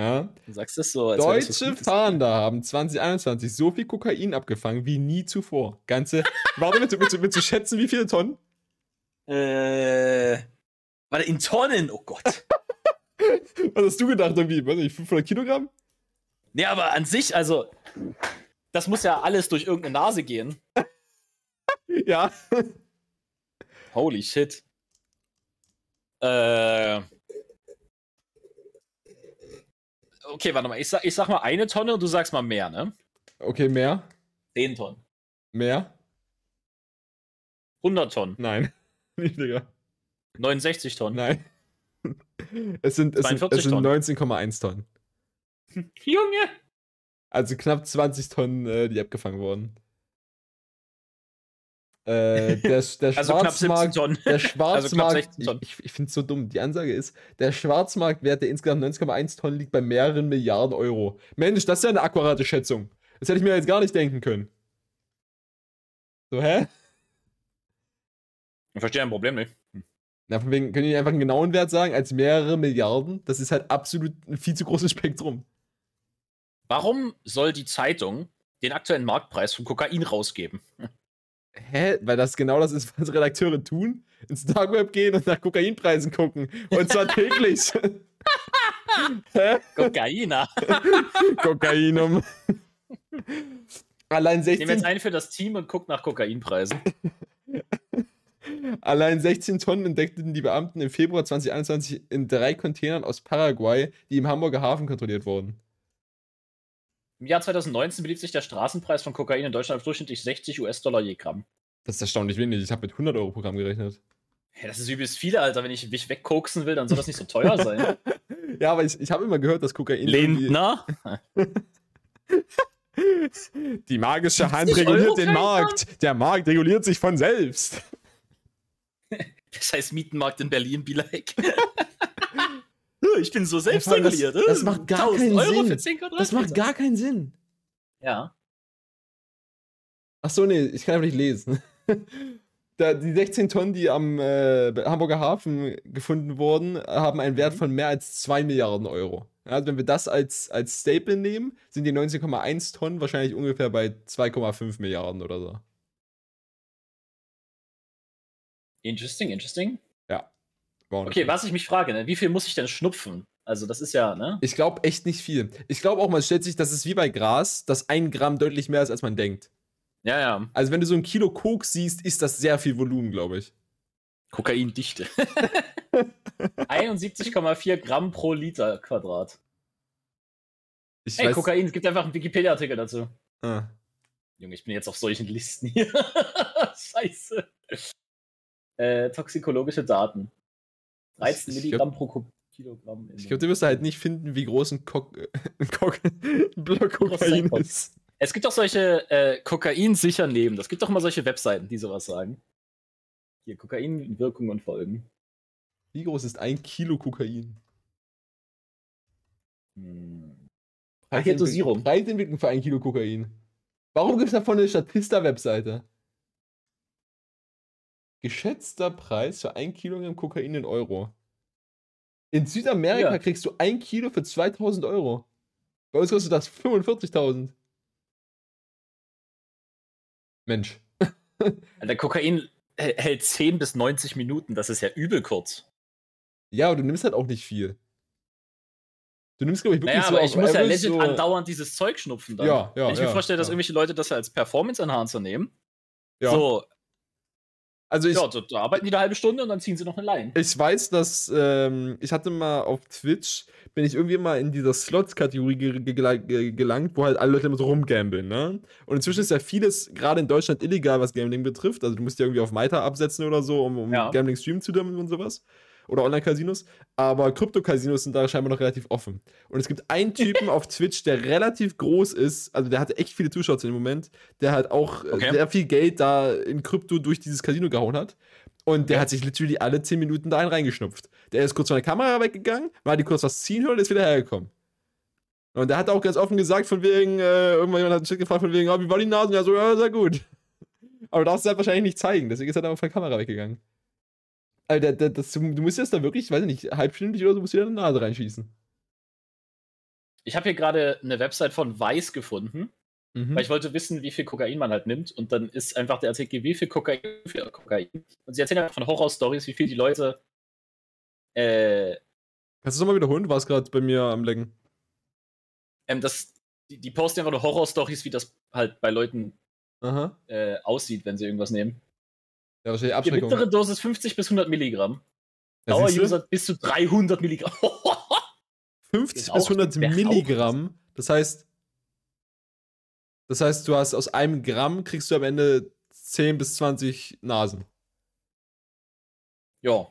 Ja? Du sagst das so, Deutsche. Fahnder haben 2021 so viel Kokain abgefangen wie nie zuvor. Ganze. Warte, willst du, willst, du, willst du schätzen, wie viele Tonnen? Äh. Warte, in Tonnen, oh Gott. Was hast du gedacht, irgendwie? Weiß nicht, 500 Kilogramm? nee, aber an sich, also. Das muss ja alles durch irgendeine Nase gehen. Ja. Holy shit. Äh. Okay, warte mal. Ich sag, ich sag mal eine Tonne und du sagst mal mehr, ne? Okay, mehr? 10 Tonnen. Mehr? 100 Tonnen. Nein. Niedriger. 69 Tonnen. Nein. Es sind, es sind, 42 es sind Tonnen. 19,1 Tonnen. Junge! Also knapp 20 Tonnen, äh, die abgefangen wurden. Äh, der, der Also knapp 17 Schwarzmarkt, Tonnen. der Also knapp Schwarzmarkt, 16 Tonnen. ich, ich, ich finde es so dumm. Die Ansage ist, der Schwarzmarktwert der insgesamt 19,1 Tonnen liegt bei mehreren Milliarden Euro. Mensch, das ist ja eine akkurate Schätzung. Das hätte ich mir jetzt gar nicht denken können. So, hä? Ich verstehe ein Problem nicht. Na, von wegen, können die einfach einen genauen Wert sagen, als mehrere Milliarden? Das ist halt absolut ein viel zu großes Spektrum. Warum soll die Zeitung den aktuellen Marktpreis von Kokain rausgeben? Hä? Weil das genau das ist, was Redakteure tun. Ins Dark Web gehen und nach Kokainpreisen gucken. Und zwar täglich. Hä? Kokainer. Kokainum. Allein Nehmen wir jetzt 16, einen für das Team und guckt nach Kokainpreisen. allein 16 Tonnen entdeckten die Beamten im Februar 2021 in drei Containern aus Paraguay, die im Hamburger Hafen kontrolliert wurden. Im Jahr 2019 belief sich der Straßenpreis von Kokain in Deutschland auf durchschnittlich 60 US-Dollar je Gramm. Das ist erstaunlich wenig. Ich habe mit 100 Euro Programm gerechnet. Hey, das ist übelst viel, Alter. Wenn ich mich wegkoksen will, dann soll das nicht so teuer sein. Ja, aber ich, ich habe immer gehört, dass Kokain. Lindner? Die magische Hand 50 reguliert Euro den Markt. Der Markt reguliert sich von selbst. Das heißt Mietenmarkt in Berlin, be like. ich bin so vor allem das- das macht gar 1000 keinen Euro Sinn. für 10 Quadratmeter. Das macht gar keinen Sinn. Ja. Ach so, nee, ich kann einfach nicht lesen. Da, die 16 Tonnen, die am äh, Hamburger Hafen gefunden wurden, haben einen Wert Mhm. von mehr als 2 Milliarden Euro. Ja, also wenn wir das als, als Staple nehmen, sind die 19,1 Tonnen wahrscheinlich ungefähr bei 2,5 Milliarden oder so. Interesting, interesting. Nicht Okay, was ich mich frage, ne? wie viel muss ich denn schnupfen? Also, das ist ja, ne? Ich glaube echt nicht viel. Ich glaube auch, man stellt sich, das ist wie bei Gras, dass ein Gramm deutlich mehr ist, als man denkt. Ja, ja. Also wenn du so ein Kilo Koks siehst, ist das sehr viel Volumen, glaube ich. Kokaindichte. 71,4 Gramm pro Liter Quadrat. Ich Ey, weiß, Kokain, es gibt einfach einen Wikipedia-Artikel dazu. Ah. Junge, ich bin jetzt auf solchen Listen hier. Scheiße. Äh, toxikologische Daten. 13 Ich- ich Milligramm pro Ko- Kilogramm. Ich glaube, du wirst halt nicht finden, wie groß ein, Kok Kok Block Kokain ist. Es gibt doch solche äh, Kokain sicher nehmen. Das gibt doch immer solche Webseiten, die sowas sagen. Hier, Kokain, Wirkung und Folgen. Wie groß ist ein Kilo Kokain? Hm. Ah, hier Dosierung. Preisentwicklung für ein Kilo Kokain. Warum gibt es davon eine Statista-Webseite? Geschätzter Preis für ein Kilogramm Kokain in Euro. In Südamerika Ja. kriegst du ein Kilo für 2000 Euro. Bei uns kostet das 45.000. Mensch. Alter, Kokain hält 10 bis 90 Minuten. Das ist ja übel kurz. Ja, aber du nimmst halt auch nicht viel. Du nimmst, glaube ich, wirklich Naja, so aber ich muss ja legit so andauernd dieses Zeug schnupfen dann. Ja, ja, Wenn ich mir ja, vorstelle, dass irgendwelche Leute das als Performance-Enhancer nehmen. Ja. So, Also ich, ja, so, da arbeiten die eine halbe Stunde und dann ziehen sie noch eine Line. ich weiß, dass ähm, ich hatte mal auf Twitch, bin ich irgendwie mal in dieser Slots-Kategorie ge ge ge gelangt, wo halt alle Leute immer so rumgambeln, ne? Und inzwischen ist ja vieles, gerade in Deutschland, illegal, was Gambling betrifft. Also du musst ja irgendwie auf Meta absetzen oder so, um, um Ja. Gambling streamen zu dürfen und sowas. Oder Online-Casinos, aber Krypto-Casinos sind da scheinbar noch relativ offen. Und es gibt einen Typen auf Twitch, der relativ groß ist, also der hatte echt viele Zuschauer im Moment, der halt auch äh, Okay. sehr viel Geld da in Krypto durch dieses Casino gehauen hat. Und der Ja. hat sich literally alle 10 Minuten da einen reingeschnupft. Der ist kurz von der Kamera weggegangen, war die kurz was ziehen hören und ist wieder hergekommen. Und der hat auch ganz offen gesagt, von wegen, äh, irgendwann jemand hat einen Chat gefragt, von wegen, oh, wie war die Nase? Ja, so, ja, sehr gut. Aber darfst du halt wahrscheinlich nicht zeigen, deswegen ist er dann auch von der Kamera weggegangen. Also, der, der, das, du musst jetzt da wirklich, ich weiß nicht, halbstündlich oder so, musst du dir eine Nase reinschießen. Ich habe hier gerade eine Website von Weiß gefunden, Mhm. weil ich wollte wissen, wie viel Kokain man halt nimmt. Und dann ist einfach der Artikel, wie viel Kokain, wie viel Kokain. Und sie erzählen einfach von Horror-Stories, wie viel die Leute. Äh, Kannst du es nochmal wiederholen? Du warst gerade bei mir am Lecken. ähm, das, die, die posten einfach nur Horror-Stories, wie das halt bei Leuten äh, aussieht, wenn sie irgendwas nehmen. Ja, wahrscheinlich Die Abschreckung. mittlere Dosis 50 bis 100 Milligramm. Ja? Daueruser bis zu 300 Milligramm. 50 Ist bis auch 100 beraubt. Milligramm. Das heißt, das heißt, du hast aus einem Gramm kriegst du am Ende 10 bis 20 Nasen. ja.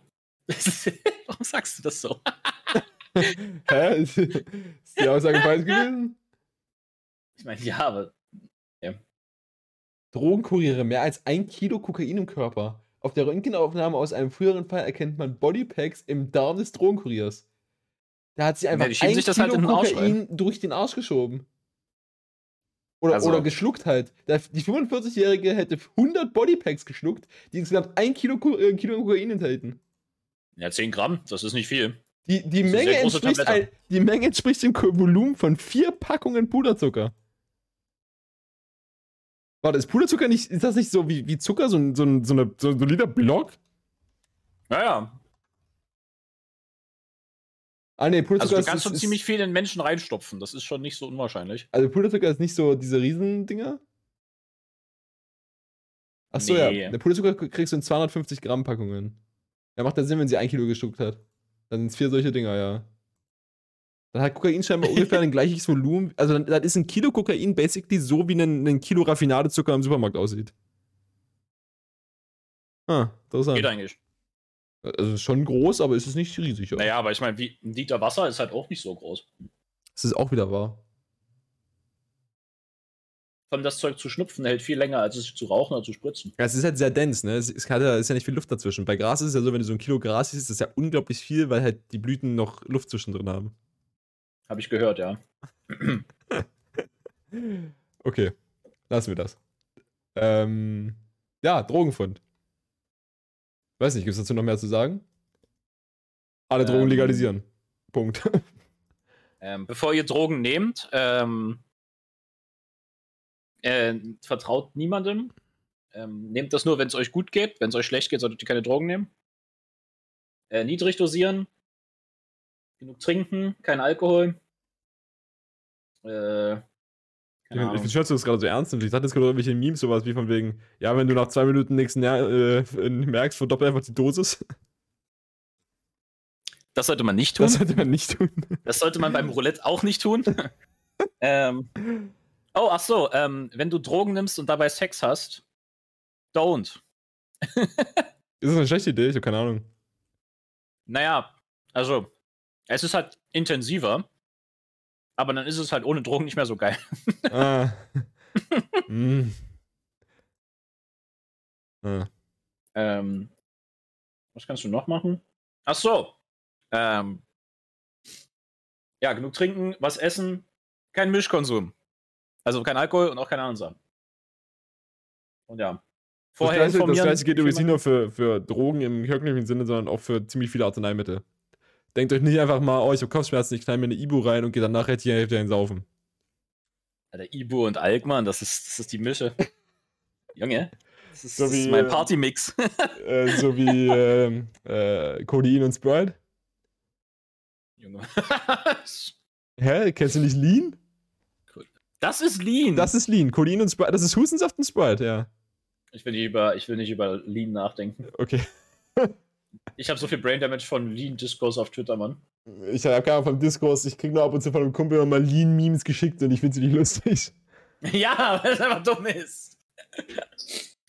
Warum sagst du das so? Hä? Ist die Aussage falsch gewesen? Ich meine, ja, aber Drogenkuriere mehr als ein Kilo Kokain im Körper. Auf der Röntgenaufnahme aus einem früheren Fall erkennt man Bodypacks im Darm des Drogenkuriers. Da hat sie einfach schieben ein sich das Kilo halt Kokain durch den Arsch geschoben. Oder, Also- oder geschluckt halt. Die 45-Jährige hätte 100 Bodypacks geschluckt, die insgesamt ein Kilo, äh, Kilo Kokain enthalten. ja, 10 Gramm, das ist nicht viel. Die, die, Menge entspricht ein, die Menge entspricht dem Volumen von vier Packungen Puderzucker. Warte, ist Puderzucker nicht, ist das nicht so wie, wie Zucker, so ein, so ein, so eine, so ein solider Block? Naja, Ah, nee, Puderzucker also du kannst ist, schon ist, ziemlich viel in Menschen reinstopfen. Das ist schon nicht so unwahrscheinlich. Also Puderzucker ist nicht so diese Riesendinger? Achso, Nee. ja. Der Puderzucker kriegst du in 250 Gramm Packungen. Ja, macht ja Sinn, wenn sie ein Kilo geschluckt hat. Dann sind es vier solche Dinger, ja. Dann hat Kokain scheinbar ungefähr ein gleiches Volumen. Also dann, dann ist ein Kilo Kokain basically so, wie ein, ein Kilo Raffinadezucker im Supermarkt aussieht. Ah, interessant. Geht eigentlich. Also ist schon groß, aber ist es nicht riesig. Ja. Naja, aber ich meine, wie ein Liter Wasser ist halt auch nicht so groß. Das ist auch wieder wahr. Allem das Zeug zu schnupfen hält viel länger, als es zu rauchen oder zu spritzen. Ja, es ist halt sehr dense, ne? Es hat ja, ist ja nicht viel Luft dazwischen. Bei Gras ist es ja so, wenn du so ein Kilo Gras siehst, ist das ja unglaublich viel, weil halt die Blüten noch Luft zwischendrin haben. Habe ich gehört, ja. Okay, lassen wir das. Ähm, ja, Drogenfund. Weiß nicht, gibt es dazu noch mehr zu sagen? Alle Drogen Ähm. legalisieren. Punkt. Ähm, bevor ihr Drogen nehmt, ähm, äh, vertraut niemandem. Ähm, nehmt das nur, wenn es euch gut geht. Wenn es euch schlecht geht, solltet ihr keine Drogen nehmen. Äh, niedrig dosieren. Genug trinken. Kein Alkohol. Äh, keine Ich finde schön, dass du das gerade so ernst nimmst. Ich dachte, es kommt irgendwelche Memes, sowas wie von wegen, ja, wenn du nach zwei Minuten nichts äh, merkst, verdoppel einfach die Dosis. Das sollte man nicht tun. Das sollte man nicht tun. Das sollte man beim Roulette auch nicht tun. ähm, oh, ach so, ähm, wenn du Drogen nimmst und dabei Sex hast, don't. Ist das eine schlechte Idee? Ich habe keine Ahnung. Naja, also, es ist halt intensiver, aber dann ist es halt ohne Drogen nicht mehr so geil. ah. mm. ah. Ähm, was kannst du noch machen? Ach so. Ähm, ja, genug trinken, was essen, kein Mischkonsum. Also kein Alkohol und auch keine anderen Sachen. Und ja. Vorher das, Gleiche, das. Gleiche geht übrigens nicht nur für, für Drogen im herkömmlichen Sinne, sondern auch für ziemlich viele Arzneimittel. Denkt euch nicht einfach mal, oh, ich habe Kopfschmerzen, ich knall mir eine Ibu rein und gehe danach hätte ich einen Saufen. Alter, Ibu und Alkmann, das ist, das ist die Mische. Junge, das ist, So das wie, ist mein äh, Partymix. äh, so wie ähm, äh, Codein und Sprite. Junge. Hä? Kennst du nicht Lean? das ist Lean. Das ist Lean. Codein und Sprite. Das ist Hustensaft und Sprite, ja. ich, will nicht über, ich will nicht über Lean nachdenken. Okay. Ich habe so viel Brain Damage von Lean Discourse auf Twitter, Mann. Ich habe keine Ahnung vom Diskurs. Ich krieg nur ab und zu von einem Kumpel immer mal Lean-Memes geschickt und ich finde sie nicht lustig. Ja, weil es einfach dumm ist.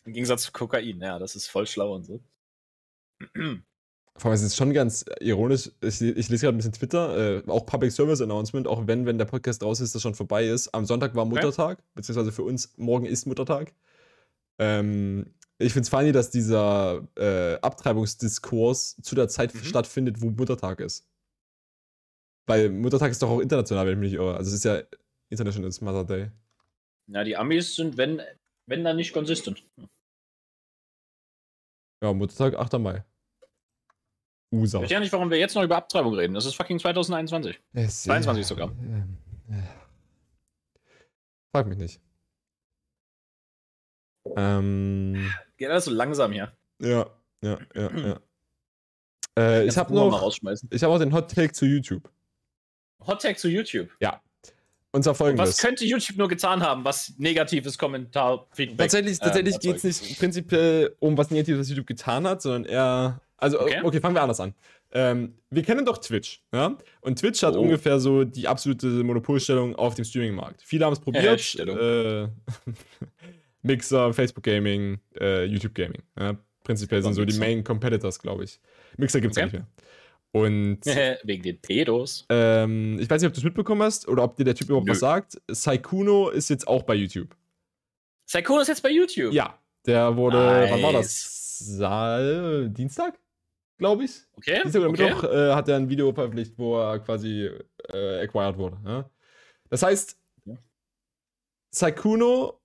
Im Gegensatz zu Kokain, ja, das ist voll schlau und so. Vor allem, es ist schon ganz ironisch. Ich, ich lese gerade ein bisschen Twitter, äh, auch Public Service Announcement, auch wenn, wenn der Podcast raus ist, das schon vorbei ist. Am Sonntag war Muttertag, okay. beziehungsweise für uns morgen ist Muttertag. Ähm, ich finde es funny, dass dieser äh, Abtreibungsdiskurs zu der Zeit mhm. stattfindet, wo Muttertag ist. Weil Muttertag ist doch auch international, wenn ich mich nicht irre. Also es ist ja International Mother Day. Ja, die Amis sind, wenn, wenn dann nicht consistent. Ja, Muttertag, 8. Mai. USA. Ich weiß ja nicht, warum wir jetzt noch über Abtreibung reden. Das ist fucking 2021. Es, 22 sogar. Äh, äh, frag mich nicht. Ähm, Geht alles so langsam hier. Ja, ja, ja, ja. Äh, ich habe noch, ich habe auch den Hot Take zu YouTube. Hot Take zu YouTube? Ja. Und zwar folgendes. Was könnte YouTube nur getan haben, was negatives Kommentar, Feedback Tatsächlich, äh, tatsächlich geht es nicht prinzipiell um was Negatives, was YouTube getan hat, sondern eher. Also, okay, okay fangen wir anders an. Ähm, wir kennen doch Twitch, ja? Und Twitch hat oh. ungefähr so die absolute Monopolstellung auf dem Streaming-Markt. Viele haben es probiert. Äh, Mixer, Facebook Gaming, äh, YouTube Gaming. Ja? Prinzipiell sind so die Main Competitors, glaube ich. Mixer gibt es okay. nicht mehr. Und. Wegen den Pedos. Ähm, ich weiß nicht, ob du es mitbekommen hast oder ob dir der Typ überhaupt Nö. was sagt. Saikuno ist jetzt auch bei YouTube. Saikuno ist jetzt bei YouTube? Ja. Der wurde, nice. wann war das? Saal, Dienstag? Glaube ich. Okay. Dienstag oder okay. Mittwoch äh, hat er ein Video veröffentlicht, wo er quasi äh, acquired wurde. Ja? Das heißt, ja. Saikuno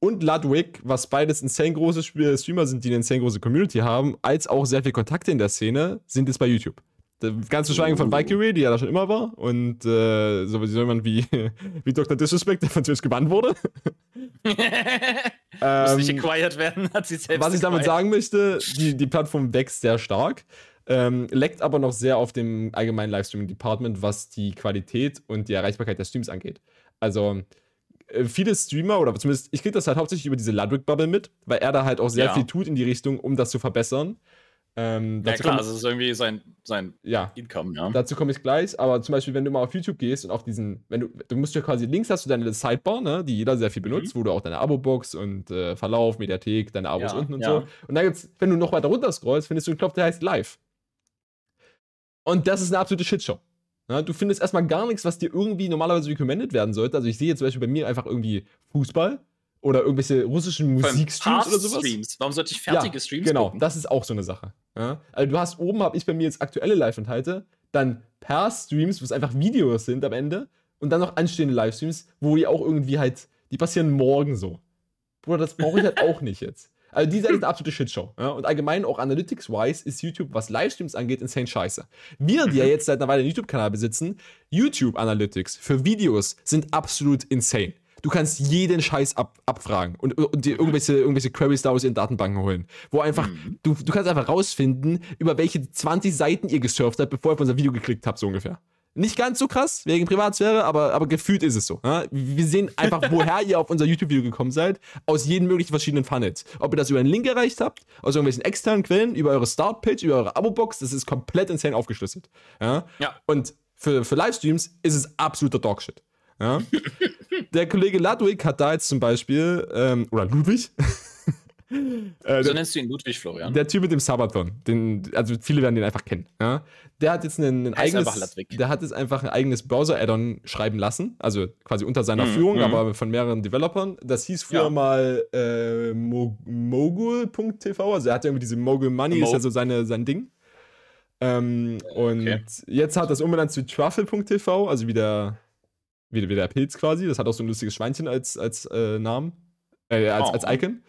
und Ludwig, was beides insane große Streamer sind, die eine insane große Community haben, als auch sehr viel Kontakte in der Szene, sind jetzt bei YouTube. Ganz zu schweigen von Valkyrie, die ja da schon immer war. Und äh, so, jemand wie, wie Dr. Disrespect, der von Twitch gebannt wurde. ähm, Muss nicht acquired werden, hat sie selbst Was ich damit sagen möchte, die, die Plattform wächst sehr stark. Ähm, leckt aber noch sehr auf dem allgemeinen Livestreaming-Department, was die Qualität und die Erreichbarkeit der Streams angeht. Also, äh, viele Streamer, oder zumindest ich kriege das halt hauptsächlich über diese Ludwig-Bubble mit, weil er da halt auch sehr ja. viel tut in die Richtung, um das zu verbessern. Ähm, ja, klar, also es ist irgendwie sein, sein ja, Income, ja. Dazu komme ich gleich, aber zum Beispiel, wenn du mal auf YouTube gehst und auf diesen, wenn du, du musst ja quasi links hast du deine Sidebar, ne, die jeder sehr viel benutzt, mhm. wo du auch deine Abo-Box und äh, Verlauf, Mediathek, deine Abos ja, unten und ja. so. Und dann gibt's, wenn du noch weiter runter scrollst, findest du einen Knopf, der heißt Live. Und das ist eine absolute Shitshow. Ja, du findest erstmal gar nichts, was dir irgendwie normalerweise recommended werden sollte. Also ich sehe jetzt zum Beispiel bei mir einfach irgendwie Fußball oder irgendwelche russischen Musikstreams oder sowas. Streams. Warum sollte ich fertige ja, Streams Genau, gucken? das ist auch so eine Sache. Ja? Also du hast oben, habe ich bei mir jetzt aktuelle Live-Enthalte, dann per Streams, wo es einfach Videos sind am Ende und dann noch anstehende Livestreams, wo die auch irgendwie halt, die passieren morgen so. Bruder, das brauche ich halt auch nicht jetzt. Also die Seite ist eine absolute Shitshow. Ja? Und allgemein auch Analytics-wise ist YouTube, was Livestreams angeht, insane scheiße. Wir, die ja jetzt seit einer Weile einen YouTube-Kanal besitzen, YouTube-Analytics für Videos sind absolut insane. Du kannst jeden Scheiß ab, abfragen und, und dir irgendwelche, irgendwelche Queries daraus in Datenbanken holen. Wo einfach, mhm. du, du kannst einfach rausfinden, über welche 20 Seiten ihr gesurft habt, bevor ihr auf unser Video geklickt habt, so ungefähr. Nicht ganz so krass, wegen Privatsphäre, aber, aber gefühlt ist es so. Ja? Wir sehen einfach, woher ihr auf unser YouTube-Video gekommen seid, aus jeden möglichen verschiedenen Funnels. Ob ihr das über einen Link erreicht habt, aus irgendwelchen externen Quellen, über eure Start-Page, über eure Abo-Box, das ist komplett insane aufgeschlüsselt. Ja? ja. Und für, für Livestreams ist es absoluter Dogshit. Ja? Der Kollege Ludwig hat da jetzt zum Beispiel, ähm, oder Ludwig, äh, so nennst du ihn Ludwig Florian. Der Typ mit dem Sabaton, den, also viele werden den einfach kennen. Ja? Der hat jetzt ein, ein eigenes, der hat jetzt einfach ein eigenes Browser-Add-on schreiben lassen, also quasi unter seiner mhm. Führung, mhm. aber von mehreren Developern. Das hieß früher ja. mal äh, mogul.tv, also er hat irgendwie diese Mogul Money, Mo ist ja so seine, sein Ding. Ähm, und okay. jetzt hat das umbenannt zu truffle.tv, also wie der, wie, wie der Pilz quasi. Das hat auch so ein lustiges Schweinchen als, als äh, Namen, äh, als, oh. als Icon.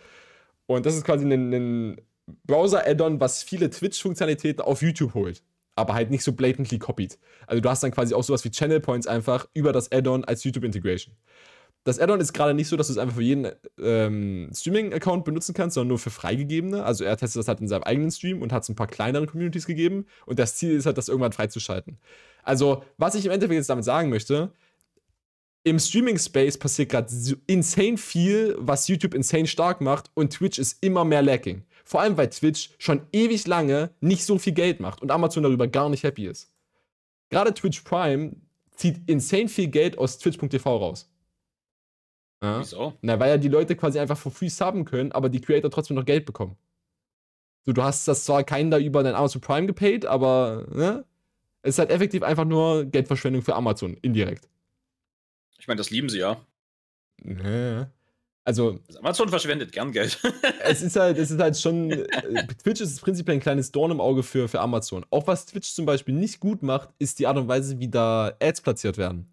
Und das ist quasi ein, ein Browser-Add-on, was viele Twitch-Funktionalitäten auf YouTube holt. Aber halt nicht so blatantly copied. Also du hast dann quasi auch sowas wie Channel Points einfach über das Add-on als YouTube-Integration. Das Add-on ist gerade nicht so, dass du es einfach für jeden ähm, Streaming-Account benutzen kannst, sondern nur für freigegebene. Also er testet das halt in seinem eigenen Stream und hat es ein paar kleineren Communities gegeben. Und das Ziel ist halt, das irgendwann freizuschalten. Also, was ich im Endeffekt jetzt damit sagen möchte, im Streaming-Space passiert gerade so insane viel, was YouTube insane stark macht und Twitch ist immer mehr lacking. Vor allem, weil Twitch schon ewig lange nicht so viel Geld macht und Amazon darüber gar nicht happy ist. Gerade Twitch Prime zieht insane viel Geld aus Twitch.tv raus. Ja? Wieso? Na, weil ja die Leute quasi einfach for free subben können, aber die Creator trotzdem noch Geld bekommen. So, du hast das zwar keinen da über dein Amazon Prime gepaid, aber ne? Es ist halt effektiv einfach nur Geldverschwendung für Amazon, indirekt. Ich meine, das lieben sie ja. Nee. Also, Also Amazon verschwendet gern Geld. es ist halt, es ist halt schon. äh, Twitch ist prinzipiell ein kleines Dorn im Auge für, für Amazon. Auch was Twitch zum Beispiel nicht gut macht, ist die Art und Weise, wie da Ads platziert werden.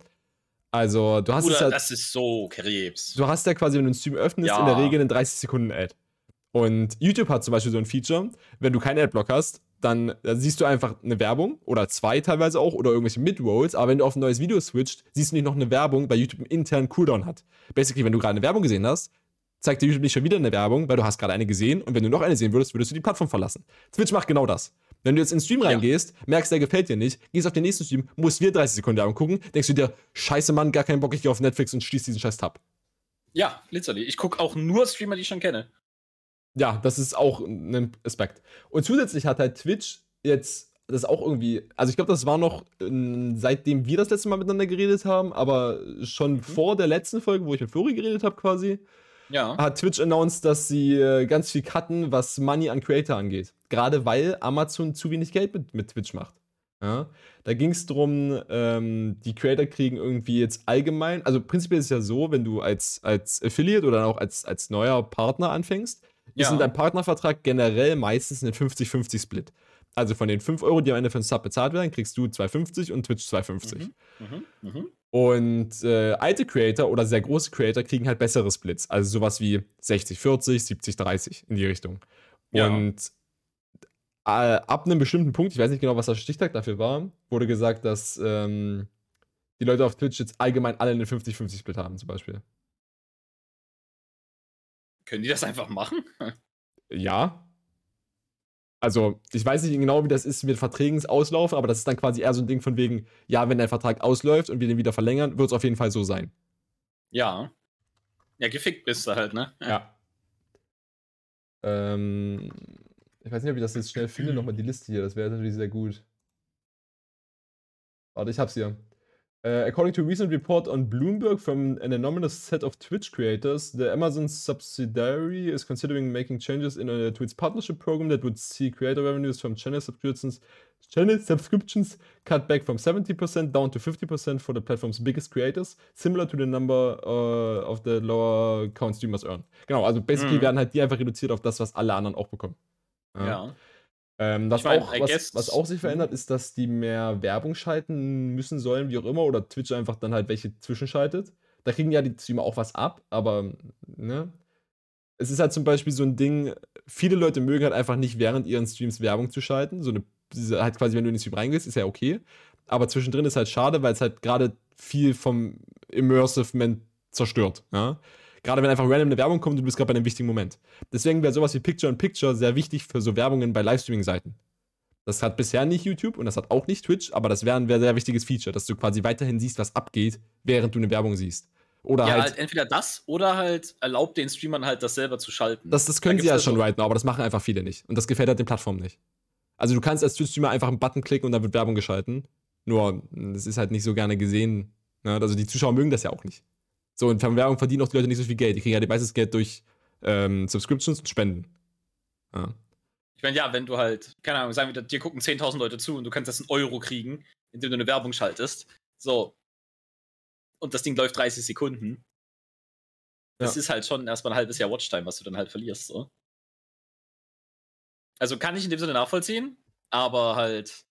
Also, du hast es Oder halt, das ist so Krebs. du hast ja quasi, wenn du einen Stream öffnest, Ja. in der Regel einen 30 Sekunden Ad. Und YouTube hat zum Beispiel so ein Feature, wenn du keinen Adblock hast, dann, dann siehst du einfach eine Werbung oder zwei teilweise auch oder irgendwelche Midrolls, aber wenn du auf ein neues Video switcht, siehst du nicht noch eine Werbung, weil YouTube einen internen Cooldown hat. Basically, wenn du gerade eine Werbung gesehen hast, zeigt dir YouTube nicht schon wieder eine Werbung, weil du hast gerade eine gesehen und wenn du noch eine sehen würdest, würdest du die Plattform verlassen. Twitch macht genau das. Wenn du jetzt in den Stream Ja. reingehst, merkst, der gefällt dir nicht, gehst auf den nächsten Stream, musst wieder 30 Sekunden Werbung gucken, denkst du dir, scheiße Mann, gar keinen Bock, ich gehe auf Netflix und schließ diesen scheiß Tab. Ja, literally. Ich gucke auch nur Streamer, die ich schon kenne. Ja, das ist auch ein Aspekt. Und zusätzlich hat halt Twitch jetzt das auch irgendwie, also ich glaube, das war noch ähm, seitdem wir das letzte Mal miteinander geredet haben, aber schon vor der letzten Folge, wo ich mit Flori geredet habe quasi, Ja. hat Twitch announced, dass sie äh, ganz viel cutten, was Money an Creator angeht. Gerade weil Amazon zu wenig Geld mit, mit Twitch macht. Ja? Da ging es darum, ähm, die Creator kriegen irgendwie jetzt allgemein, also prinzipiell ist es ja so, wenn du als, als Affiliate oder auch als, als neuer Partner anfängst, ist Ja. in deinem Partnervertrag generell meistens ein 50-50-Split. Also von den 5 Euro, die am Ende für den Sub bezahlt werden, kriegst du 2,50 und Twitch 2,50. Mhm. Mhm. Mhm. Und äh, alte Creator oder sehr große Creator kriegen halt bessere Splits. Also sowas wie 60-40, 70-30 in die Richtung. Ja. Und äh, ab einem bestimmten Punkt, ich weiß nicht genau, was der Stichtag dafür war, wurde gesagt, dass ähm, die Leute auf Twitch jetzt allgemein alle einen 50-50-Split haben, zum Beispiel. Können die das einfach machen? Ja. Also, ich weiß nicht genau, wie das ist mit Verträgen auslaufen, aber das ist dann quasi eher so ein Ding von wegen, ja, wenn dein Vertrag ausläuft und wir den wieder verlängern, wird es auf jeden Fall so sein. Ja. Ja, gefickt bist du halt, ne? Ja. Ähm, ich weiß nicht, ob ich das jetzt schnell finde, nochmal die Liste hier. Das wäre natürlich sehr gut. Warte, ich hab's hier. Uh, according to a recent report on Bloomberg from an anonymous set of Twitch creators, the Amazon subsidiary is considering making changes in uh, to its partnership program that would see creator revenues from channel subscriptions channel subscriptions cut back from 70% down to 50% for the platform's biggest creators, similar to the number uh, of the lower count streamers earn. Genau, also basically Mhm. werden halt die einfach reduziert auf das, was alle anderen auch bekommen. Ja. Ähm, was, Ich mein, auch, was, was auch sich verändert, ist, dass die mehr Werbung schalten müssen sollen, wie auch immer, oder Twitch einfach dann halt welche zwischenschaltet. Da kriegen ja die Streamer auch was ab, aber ne? Es ist halt zum Beispiel so ein Ding, viele Leute mögen halt einfach nicht während ihren Streams Werbung zu schalten. So eine, halt quasi, wenn du in den Stream reingehst, ist ja okay. Aber zwischendrin ist halt schade, weil es halt gerade viel vom Immersivement zerstört. Ja? Gerade wenn einfach random eine Werbung kommt und du bist gerade bei einem wichtigen Moment. Deswegen wäre sowas wie Picture-in-Picture sehr wichtig für so Werbungen bei Livestreaming-Seiten. Das hat bisher nicht YouTube und das hat auch nicht Twitch, aber das wäre ein sehr wichtiges Feature, dass du quasi weiterhin siehst, was abgeht, während du eine Werbung siehst. Oder Ja, halt, halt entweder das oder halt erlaubt den Streamern halt das selber zu schalten. das, das können Da sie ja schon right now, aber das machen einfach viele nicht. Und das gefällt halt den Plattformen nicht. Also du kannst als Twitch-Streamer einfach einen Button klicken und dann wird Werbung geschalten. Nur, das ist halt nicht so gerne gesehen. Ne? Also die Zuschauer mögen das ja auch nicht. So, und von Werbung verdienen auch die Leute nicht so viel Geld. Die kriegen ja die meistes Geld durch ähm, Subscriptions und Spenden. Ja. Ich meine, ja, wenn du halt, keine Ahnung, sagen wir, dir gucken 10.000 Leute zu und du kannst das in Euro kriegen, indem du eine Werbung schaltest. So. Und das Ding läuft 30 Sekunden. Das Ja. ist halt schon erstmal ein halbes Jahr Watchtime, was du dann halt verlierst, so. Also kann ich in dem Sinne nachvollziehen, aber halt,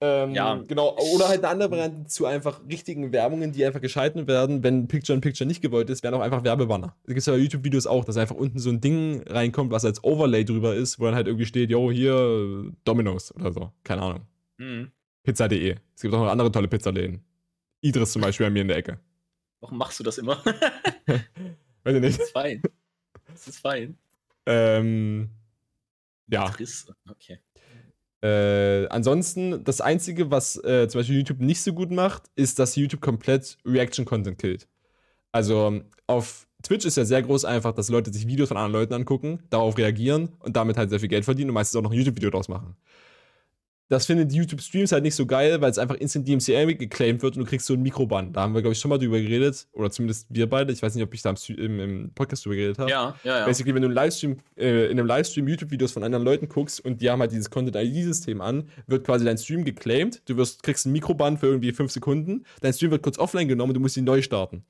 Ähm, Ja. Genau, oder halt eine andere Variante zu einfach richtigen Werbungen, die einfach geschalten werden, wenn Picture-in-Picture nicht gewollt ist, wären auch einfach Werbebanner. Da gibt es ja bei YouTube-Videos auch, dass einfach unten so ein Ding reinkommt, was als Overlay drüber ist, wo dann halt irgendwie steht, yo, hier Domino's oder so. Keine Ahnung. hm, Pizza.de. Es gibt auch noch andere tolle Pizzaläden. Idris zum Beispiel bei mir in der Ecke. warum machst du das immer? Weiß ich nicht. das ist fein. Das ist fein. Ähm, ja. Trist. Okay. Äh, ansonsten, das Einzige, was äh, zum Beispiel YouTube nicht so gut macht, ist, dass YouTube komplett Reaction-Content killt. Also auf Twitch ist ja sehr groß einfach, dass Leute sich Videos von anderen Leuten angucken, darauf reagieren und damit halt sehr viel Geld verdienen und meistens auch noch ein YouTube-Video draus machen. Das finden die YouTube-Streams halt nicht so geil, weil es einfach instant DMCA geclaimed wird und du kriegst so einen Mikrobann. Da haben wir, glaube ich, schon mal drüber geredet. Oder zumindest wir beide. Ich weiß nicht, ob ich da im, im Podcast drüber geredet habe. Ja, ja, ja. Basically, wenn du Livestream, äh, in einem Livestream YouTube-Videos von anderen Leuten guckst und die haben halt dieses Content-ID-System an, wird quasi dein Stream geclaimed. Du wirst, kriegst einen Mikrobann für irgendwie fünf Sekunden. Dein Stream wird kurz offline genommen und du musst ihn neu starten.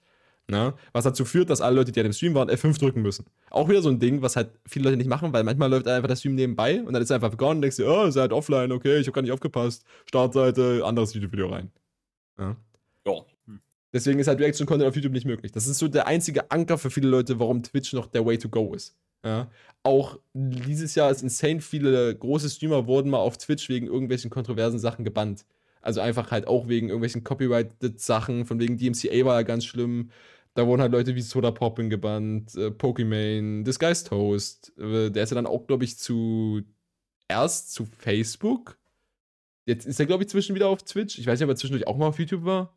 Na? Was dazu führt, dass alle Leute, die an dem Stream waren, F5 drücken müssen. Auch wieder so ein Ding, was halt viele Leute nicht machen, weil manchmal läuft einfach der Stream nebenbei und dann ist er einfach begonnen und denkst dir, oh, ist halt offline, okay, ich habe gar nicht aufgepasst. Startseite, anderes YouTube-Video rein. Ja. ja. Hm. Deswegen ist halt Reaction Content auf YouTube nicht möglich. Das ist so der einzige Anker für viele Leute, warum Twitch noch der Way to go ist. Ja. Auch dieses Jahr ist insane viele große Streamer wurden mal auf Twitch wegen irgendwelchen kontroversen Sachen gebannt. Also einfach halt auch wegen irgendwelchen Copyrighted-Sachen, von wegen DMCA war ja ganz schlimm. Da wurden halt Leute wie Soda Poppin gebannt, äh, Pokimane, Disguised Toast. Äh, der ist ja dann auch, glaube ich, zu erst zu Facebook. Jetzt ist er, glaube ich, zwischen wieder auf Twitch. Ich weiß nicht, ob er zwischendurch auch mal auf YouTube war.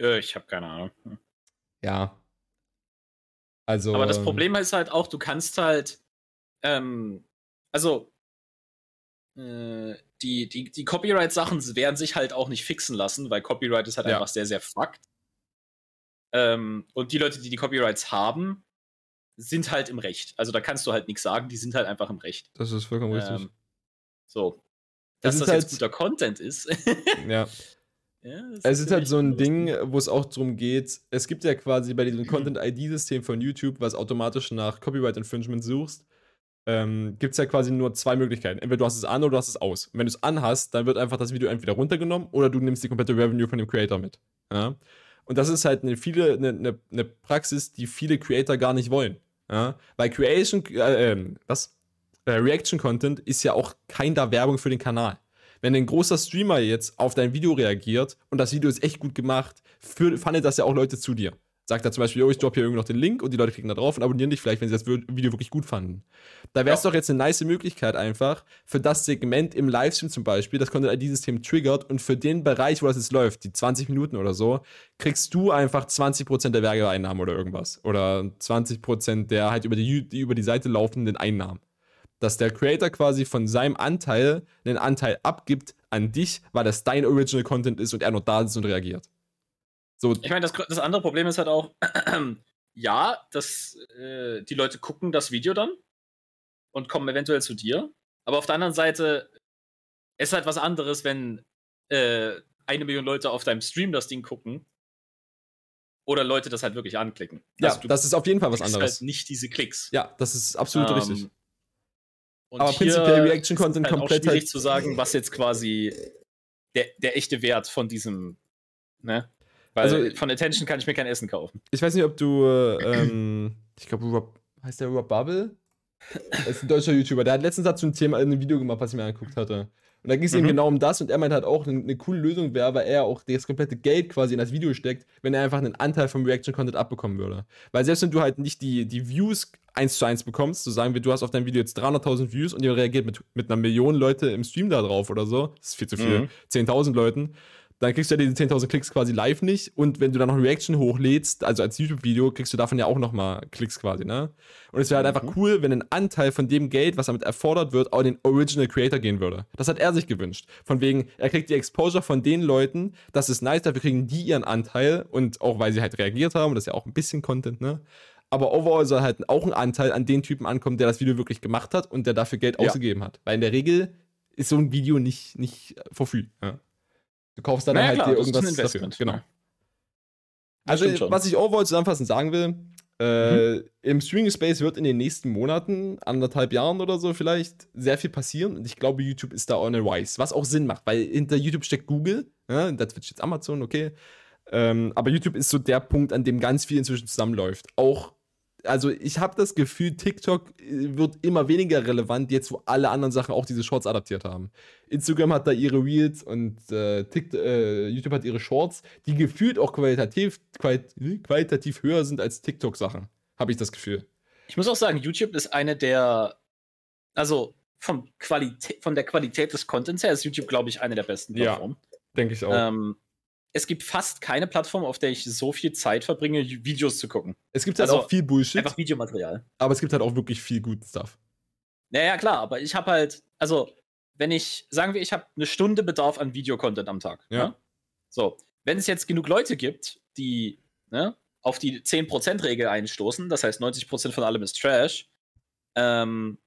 Äh, ich habe keine Ahnung. Hm. Ja. Also. Aber das ähm, Problem ist halt auch, du kannst halt, ähm, also äh, die, die, die Copyright-Sachen werden sich halt auch nicht fixen lassen, weil Copyright ist halt ja. einfach sehr, sehr fucked. Ähm, und die Leute, die die Copyrights haben, sind halt im Recht. Also da kannst du halt nichts sagen, die sind halt einfach im Recht. Das ist vollkommen richtig. Ähm, so. Dass das, das halt, jetzt guter Content ist. ja. Ja, es ist halt so ein Ding, wo es auch darum geht, es gibt ja quasi bei diesem Content-ID-System von YouTube, was automatisch nach Copyright-Infringement suchst, ähm, gibt es ja quasi nur zwei Möglichkeiten. Entweder du hast es an oder du hast es aus. Und wenn du es anhast, dann wird einfach das Video entweder runtergenommen oder du nimmst die komplette Revenue von dem Creator mit. Ja? Und das ist halt eine, viele, eine, eine, eine Praxis, die viele Creator gar nicht wollen. Ja? Weil Creation, äh, ähm, was? Äh, Reaction Content ist ja auch kein da Werbung für den Kanal. Wenn ein großer Streamer jetzt auf dein Video reagiert und das Video ist echt gut gemacht, fandet das ja auch Leute zu dir sagt er zum Beispiel, oh, ich droppe hier irgendwie noch den Link und die Leute klicken da drauf und abonnieren dich vielleicht, wenn sie das Video wirklich gut fanden. Da wäre es ja. doch jetzt eine nice Möglichkeit einfach, für das Segment im Livestream zum Beispiel, das Content-ID-System triggert und für den Bereich, wo das jetzt läuft, die 20 Minuten oder so, kriegst du einfach 20% der Werbeeinnahmen oder irgendwas. Oder 20% der halt über die, die über die Seite laufenden Einnahmen. Dass der Creator quasi von seinem Anteil einen Anteil abgibt an dich, weil das dein Original Content ist und er noch da ist und reagiert. So. Ich meine, das, das andere Problem ist halt auch, ja, dass äh, die Leute gucken das Video dann und kommen eventuell zu dir. Aber auf der anderen Seite ist halt was anderes, wenn äh, eine Million Leute auf deinem Stream das Ding gucken oder Leute das halt wirklich anklicken. Ja, also das ist auf jeden Fall was anderes. halt nicht diese Klicks. Ja, das ist absolut ähm, richtig. Aber prinzipiell Reaction Content halt komplett auch schwierig halt zu sagen, was jetzt quasi der, der echte Wert von diesem ne, weil also, von Attention kann ich mir kein Essen kaufen. Ich weiß nicht, ob du, ähm, ich glaube, heißt der Rob Bubble? Das ist ein deutscher YouTuber. Der hat letztens dazu ein Thema, ein Video gemacht, was ich mir angeguckt hatte. Und da ging es mhm. eben genau um das und er meint halt auch, eine, eine coole Lösung wäre, weil er auch das komplette Geld quasi in das Video steckt, wenn er einfach einen Anteil vom Reaction-Content abbekommen würde. Weil selbst wenn du halt nicht die, die Views eins zu eins bekommst, so sagen wir, du hast auf deinem Video jetzt 300.000 Views und ihr reagiert mit, mit einer Million Leute im Stream da drauf oder so, das ist viel zu viel, mhm. 10.000 Leuten, dann kriegst du ja diese 10.000 Klicks quasi live nicht. Und wenn du dann noch eine Reaction hochlädst, also als YouTube-Video, kriegst du davon ja auch nochmal Klicks quasi, ne? Und es wäre halt mhm. einfach cool, wenn ein Anteil von dem Geld, was damit erfordert wird, auch den Original Creator gehen würde. Das hat er sich gewünscht. Von wegen, er kriegt die Exposure von den Leuten, das ist nice, dafür kriegen die ihren Anteil und auch weil sie halt reagiert haben, das ist ja auch ein bisschen Content, ne? Aber overall soll halt auch ein Anteil an den Typen ankommen, der das Video wirklich gemacht hat und der dafür Geld ja. ausgegeben hat. Weil in der Regel ist so ein Video nicht, nicht for free. Ja? Du kaufst dann naja, halt klar, dir irgendwas dafür. Genau. Also, was ich overall zusammenfassend sagen will, äh, mhm. im Streaming Space wird in den nächsten Monaten, anderthalb Jahren oder so vielleicht, sehr viel passieren. Und ich glaube, YouTube ist da on a rise. Was auch Sinn macht, weil hinter YouTube steckt Google, ja, da Twitch jetzt Amazon, okay. Ähm, aber YouTube ist so der Punkt, an dem ganz viel inzwischen zusammenläuft. Auch also ich habe das Gefühl, TikTok äh, wird immer weniger relevant, jetzt wo alle anderen Sachen auch diese Shorts adaptiert haben. Instagram hat da ihre Reels und äh, TikTok, äh, YouTube hat ihre Shorts, die gefühlt auch qualitativ, qualit qualitativ höher sind als TikTok-Sachen, habe ich das Gefühl. Ich muss auch sagen, YouTube ist eine der, also vom Qualität, von der Qualität des Contents her ist YouTube, glaube ich, eine der besten Plattformen. Ja, denke ich auch. Ähm, es gibt fast keine Plattform, auf der ich so viel Zeit verbringe, Videos zu gucken. Es gibt halt also auch viel Bullshit. Einfach Videomaterial. Aber es gibt halt auch wirklich viel guten Stuff. Naja, klar, aber ich habe halt, also wenn ich, sagen wir, ich habe eine Stunde Bedarf an Videocontent am Tag. Ja. Ne? So, wenn es jetzt genug Leute gibt, die ne, auf die 10%-Regel einstoßen, das heißt 90% von allem ist Trash, ähm,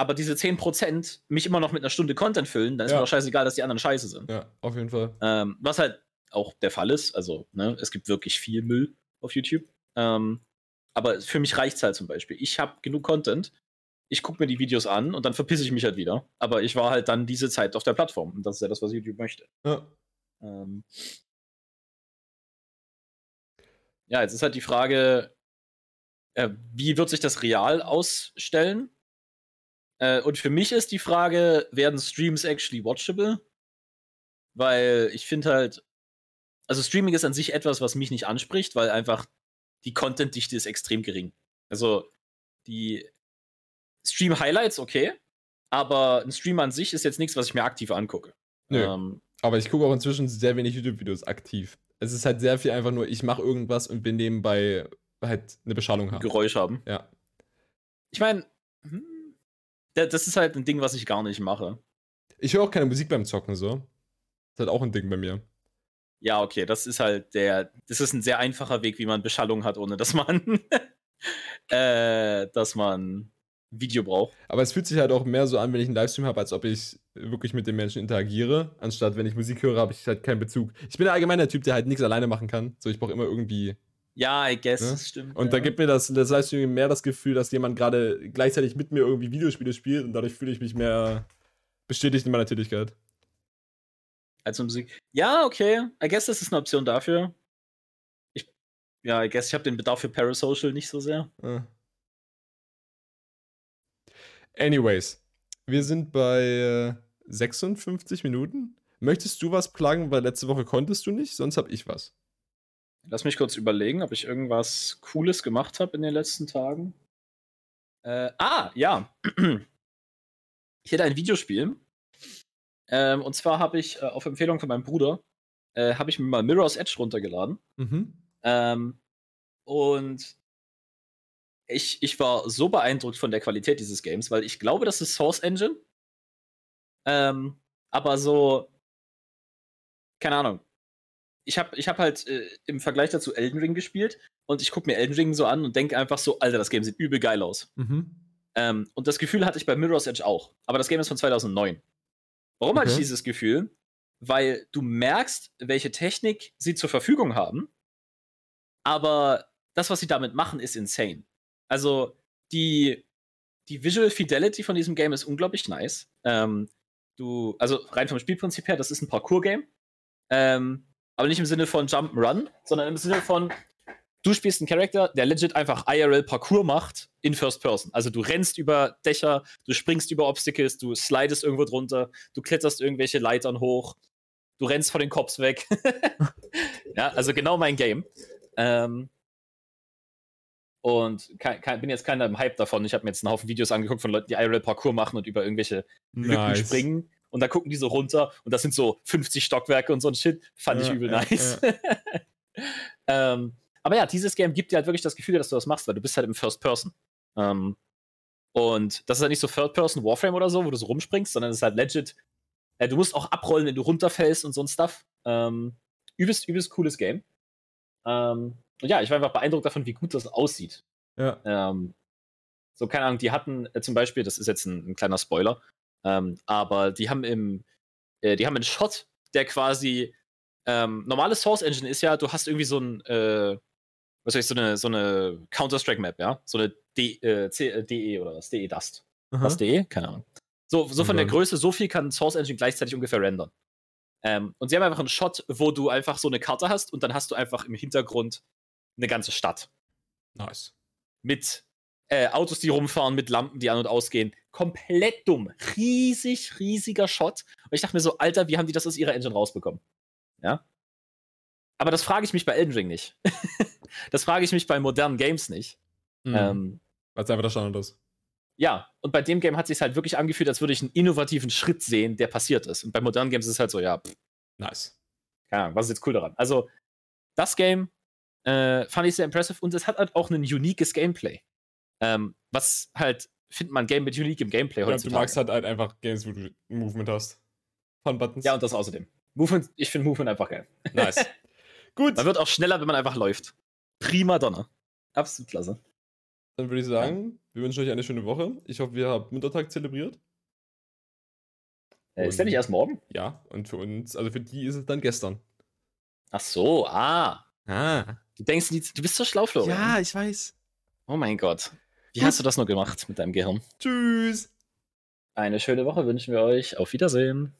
aber diese 10% mich immer noch mit einer Stunde Content füllen, dann ist Ja. mir doch scheißegal, dass die anderen scheiße sind. Ja, auf jeden Fall. Ähm, was halt auch der Fall ist. Also, ne, es gibt wirklich viel Müll auf YouTube. Ähm, aber für mich reicht es halt zum Beispiel. Ich habe genug Content. Ich gucke mir die Videos an und dann verpisse ich mich halt wieder. Aber ich war halt dann diese Zeit auf der Plattform. Und das ist ja das, was YouTube möchte. Ja. Ähm ja, jetzt ist halt die Frage, äh, wie wird sich das real ausstellen? Äh, und für mich ist die Frage, werden Streams actually watchable? Weil ich finde halt, also Streaming ist an sich etwas, was mich nicht anspricht, weil einfach die Content-Dichte ist extrem gering. Also die Stream-Highlights, okay, aber ein Stream an sich ist jetzt nichts, was ich mir aktiv angucke. Nö. Ähm, Aber ich gucke auch inzwischen sehr wenig YouTube-Videos aktiv. Es ist halt sehr viel einfach nur, ich mache irgendwas und bin nebenbei halt eine Beschallung haben. Geräusch haben. Ja. Ich meine, hm, das ist halt ein Ding, was ich gar nicht mache. Ich höre auch keine Musik beim Zocken so. Das ist halt auch ein Ding bei mir. Ja, okay, das ist halt der, das ist ein sehr einfacher Weg, wie man Beschallung hat, ohne dass man, äh, dass man Video braucht. Aber es fühlt sich halt auch mehr so an, wenn ich einen Livestream habe, als ob ich wirklich mit den Menschen interagiere. Anstatt wenn ich Musik höre, habe ich halt keinen Bezug. Ich bin allgemein der Typ, der halt nichts alleine machen kann. So, ich brauche immer irgendwie. Ja, I guess, Ja? das stimmt. Und ja. da gibt mir das, das Livestream mehr das Gefühl, dass jemand gerade gleichzeitig mit mir irgendwie Videospiele spielt und dadurch fühle ich mich mehr bestätigt in meiner Tätigkeit. Also Musik. Ja, okay. I guess das ist eine Option dafür. Ich, ja, I guess ich habe den Bedarf für Parasocial nicht so sehr. Ah. Anyways, wir sind bei äh, 56 Minuten. Möchtest du was pluggen, weil letzte Woche konntest du nicht, sonst habe ich was. Lass mich kurz überlegen, ob ich irgendwas Cooles gemacht habe in den letzten Tagen. Äh, ah, ja. Ich hätte ein Videospiel. Ähm, und zwar habe ich äh, auf Empfehlung von meinem Bruder, äh, habe ich mir mal Mirror's Edge runtergeladen. Mhm. Ähm, und ich, ich war so beeindruckt von der Qualität dieses Games, weil ich glaube, das ist Source Engine. Ähm, aber so, keine Ahnung. Ich habe ich hab halt äh, im Vergleich dazu Elden Ring gespielt und ich gucke mir Elden Ring so an und denke einfach so, Alter, das Game sieht übel geil aus. Mhm. Ähm, und das Gefühl hatte ich bei Mirror's Edge auch. Aber das Game ist von 2009. Warum hatte ich Okay. dieses Gefühl? Weil du merkst, welche Technik sie zur Verfügung haben, aber das, was sie damit machen, ist insane. Also die, die Visual Fidelity von diesem Game ist unglaublich nice. Ähm, du, also rein vom Spielprinzip her, das ist ein Parkour-Game. Ähm, aber nicht im Sinne von Jump'n'Run, sondern im Sinne von, du spielst einen Charakter, der legit einfach IRL Parkour macht in First Person. Also du rennst über Dächer, du springst über Obstacles, du slidest irgendwo drunter, du kletterst irgendwelche Leitern hoch, du rennst von den Cops weg. ja, also genau mein Game. Ähm, und kein, kein, bin jetzt keiner im Hype davon. Ich habe mir jetzt einen Haufen Videos angeguckt von Leuten, die IRL Parkour machen und über irgendwelche Lücken springen. Und da gucken die so runter und das sind so 50 Stockwerke und so ein Shit. Fand ich Ja, übel ja, nice. ähm, aber ja, dieses Game gibt dir halt wirklich das Gefühl, dass du das machst, weil du bist halt im First Person. Ähm, und das ist halt nicht so Third Person Warframe oder so, wo du so rumspringst, sondern es ist halt legit. Äh, du musst auch abrollen, wenn du runterfällst und so ein Stuff. Ähm, übelst, übelst cooles Game. Ähm, und ja, ich war einfach beeindruckt davon, wie gut das aussieht. Ja. Ähm, so, keine Ahnung, die hatten äh, zum Beispiel, das ist jetzt ein, ein kleiner Spoiler, ähm, aber die haben im, äh, die haben einen Shot, der quasi, ähm, normale Source Engine ist ja, du hast irgendwie so ein, äh, was weiß ich, so eine, so eine Counter-Strike-Map, ja? So eine D, äh, C, äh, DE oder was? DE Dust. Aha. Was DE? Keine Ahnung. So, so von der dann- Größe, so viel kann Source Engine gleichzeitig ungefähr rendern. Ähm, und sie haben einfach einen Shot, wo du einfach so eine Karte hast und dann hast du einfach im Hintergrund eine ganze Stadt Nice. mit äh, Autos, die rumfahren, mit Lampen, die an und ausgehen. Komplett dumm. Riesig, riesiger Shot. Und ich dachte mir so, Alter, wie haben die das aus ihrer Engine rausbekommen? Ja. Aber das frage ich mich bei Elden Ring nicht. das frage ich mich bei modernen Games nicht. Mhm. Ähm, Weil es einfach der Standard ist. ja, und bei dem Game hat es sich halt wirklich angefühlt, als würde ich einen innovativen Schritt sehen, der passiert ist. Und bei modernen Games ist es halt so, ja, pff, Nice. keine Ahnung, was ist jetzt cool daran? Also, das Game äh, fand ich sehr impressive und es hat halt auch ein uniques Gameplay. Ähm, was halt find mal ein Game mit unique im Gameplay Ja, du magst halt, halt einfach Games, wo du Movement hast. Fun Buttons. ja, und das außerdem. Movement, ich finde Movement einfach geil. nice. Gut, Man wird auch schneller, wenn man einfach läuft. Prima Donner. Absolut klasse. dann würde ich sagen, wir wünschen euch eine schöne Woche. Ich hoffe, ihr habt Muttertag zelebriert. Äh, ist der nicht erst morgen? Ja, und für uns, also für die ist es dann gestern. Ach so, ah. Ah. Du denkst, du bist so schlau, Florian. ich weiß. Oh mein Gott. Wie hast du das nur gemacht mit deinem Gehirn? Tschüss. Eine schöne Woche wünschen wir euch. Auf Wiedersehen.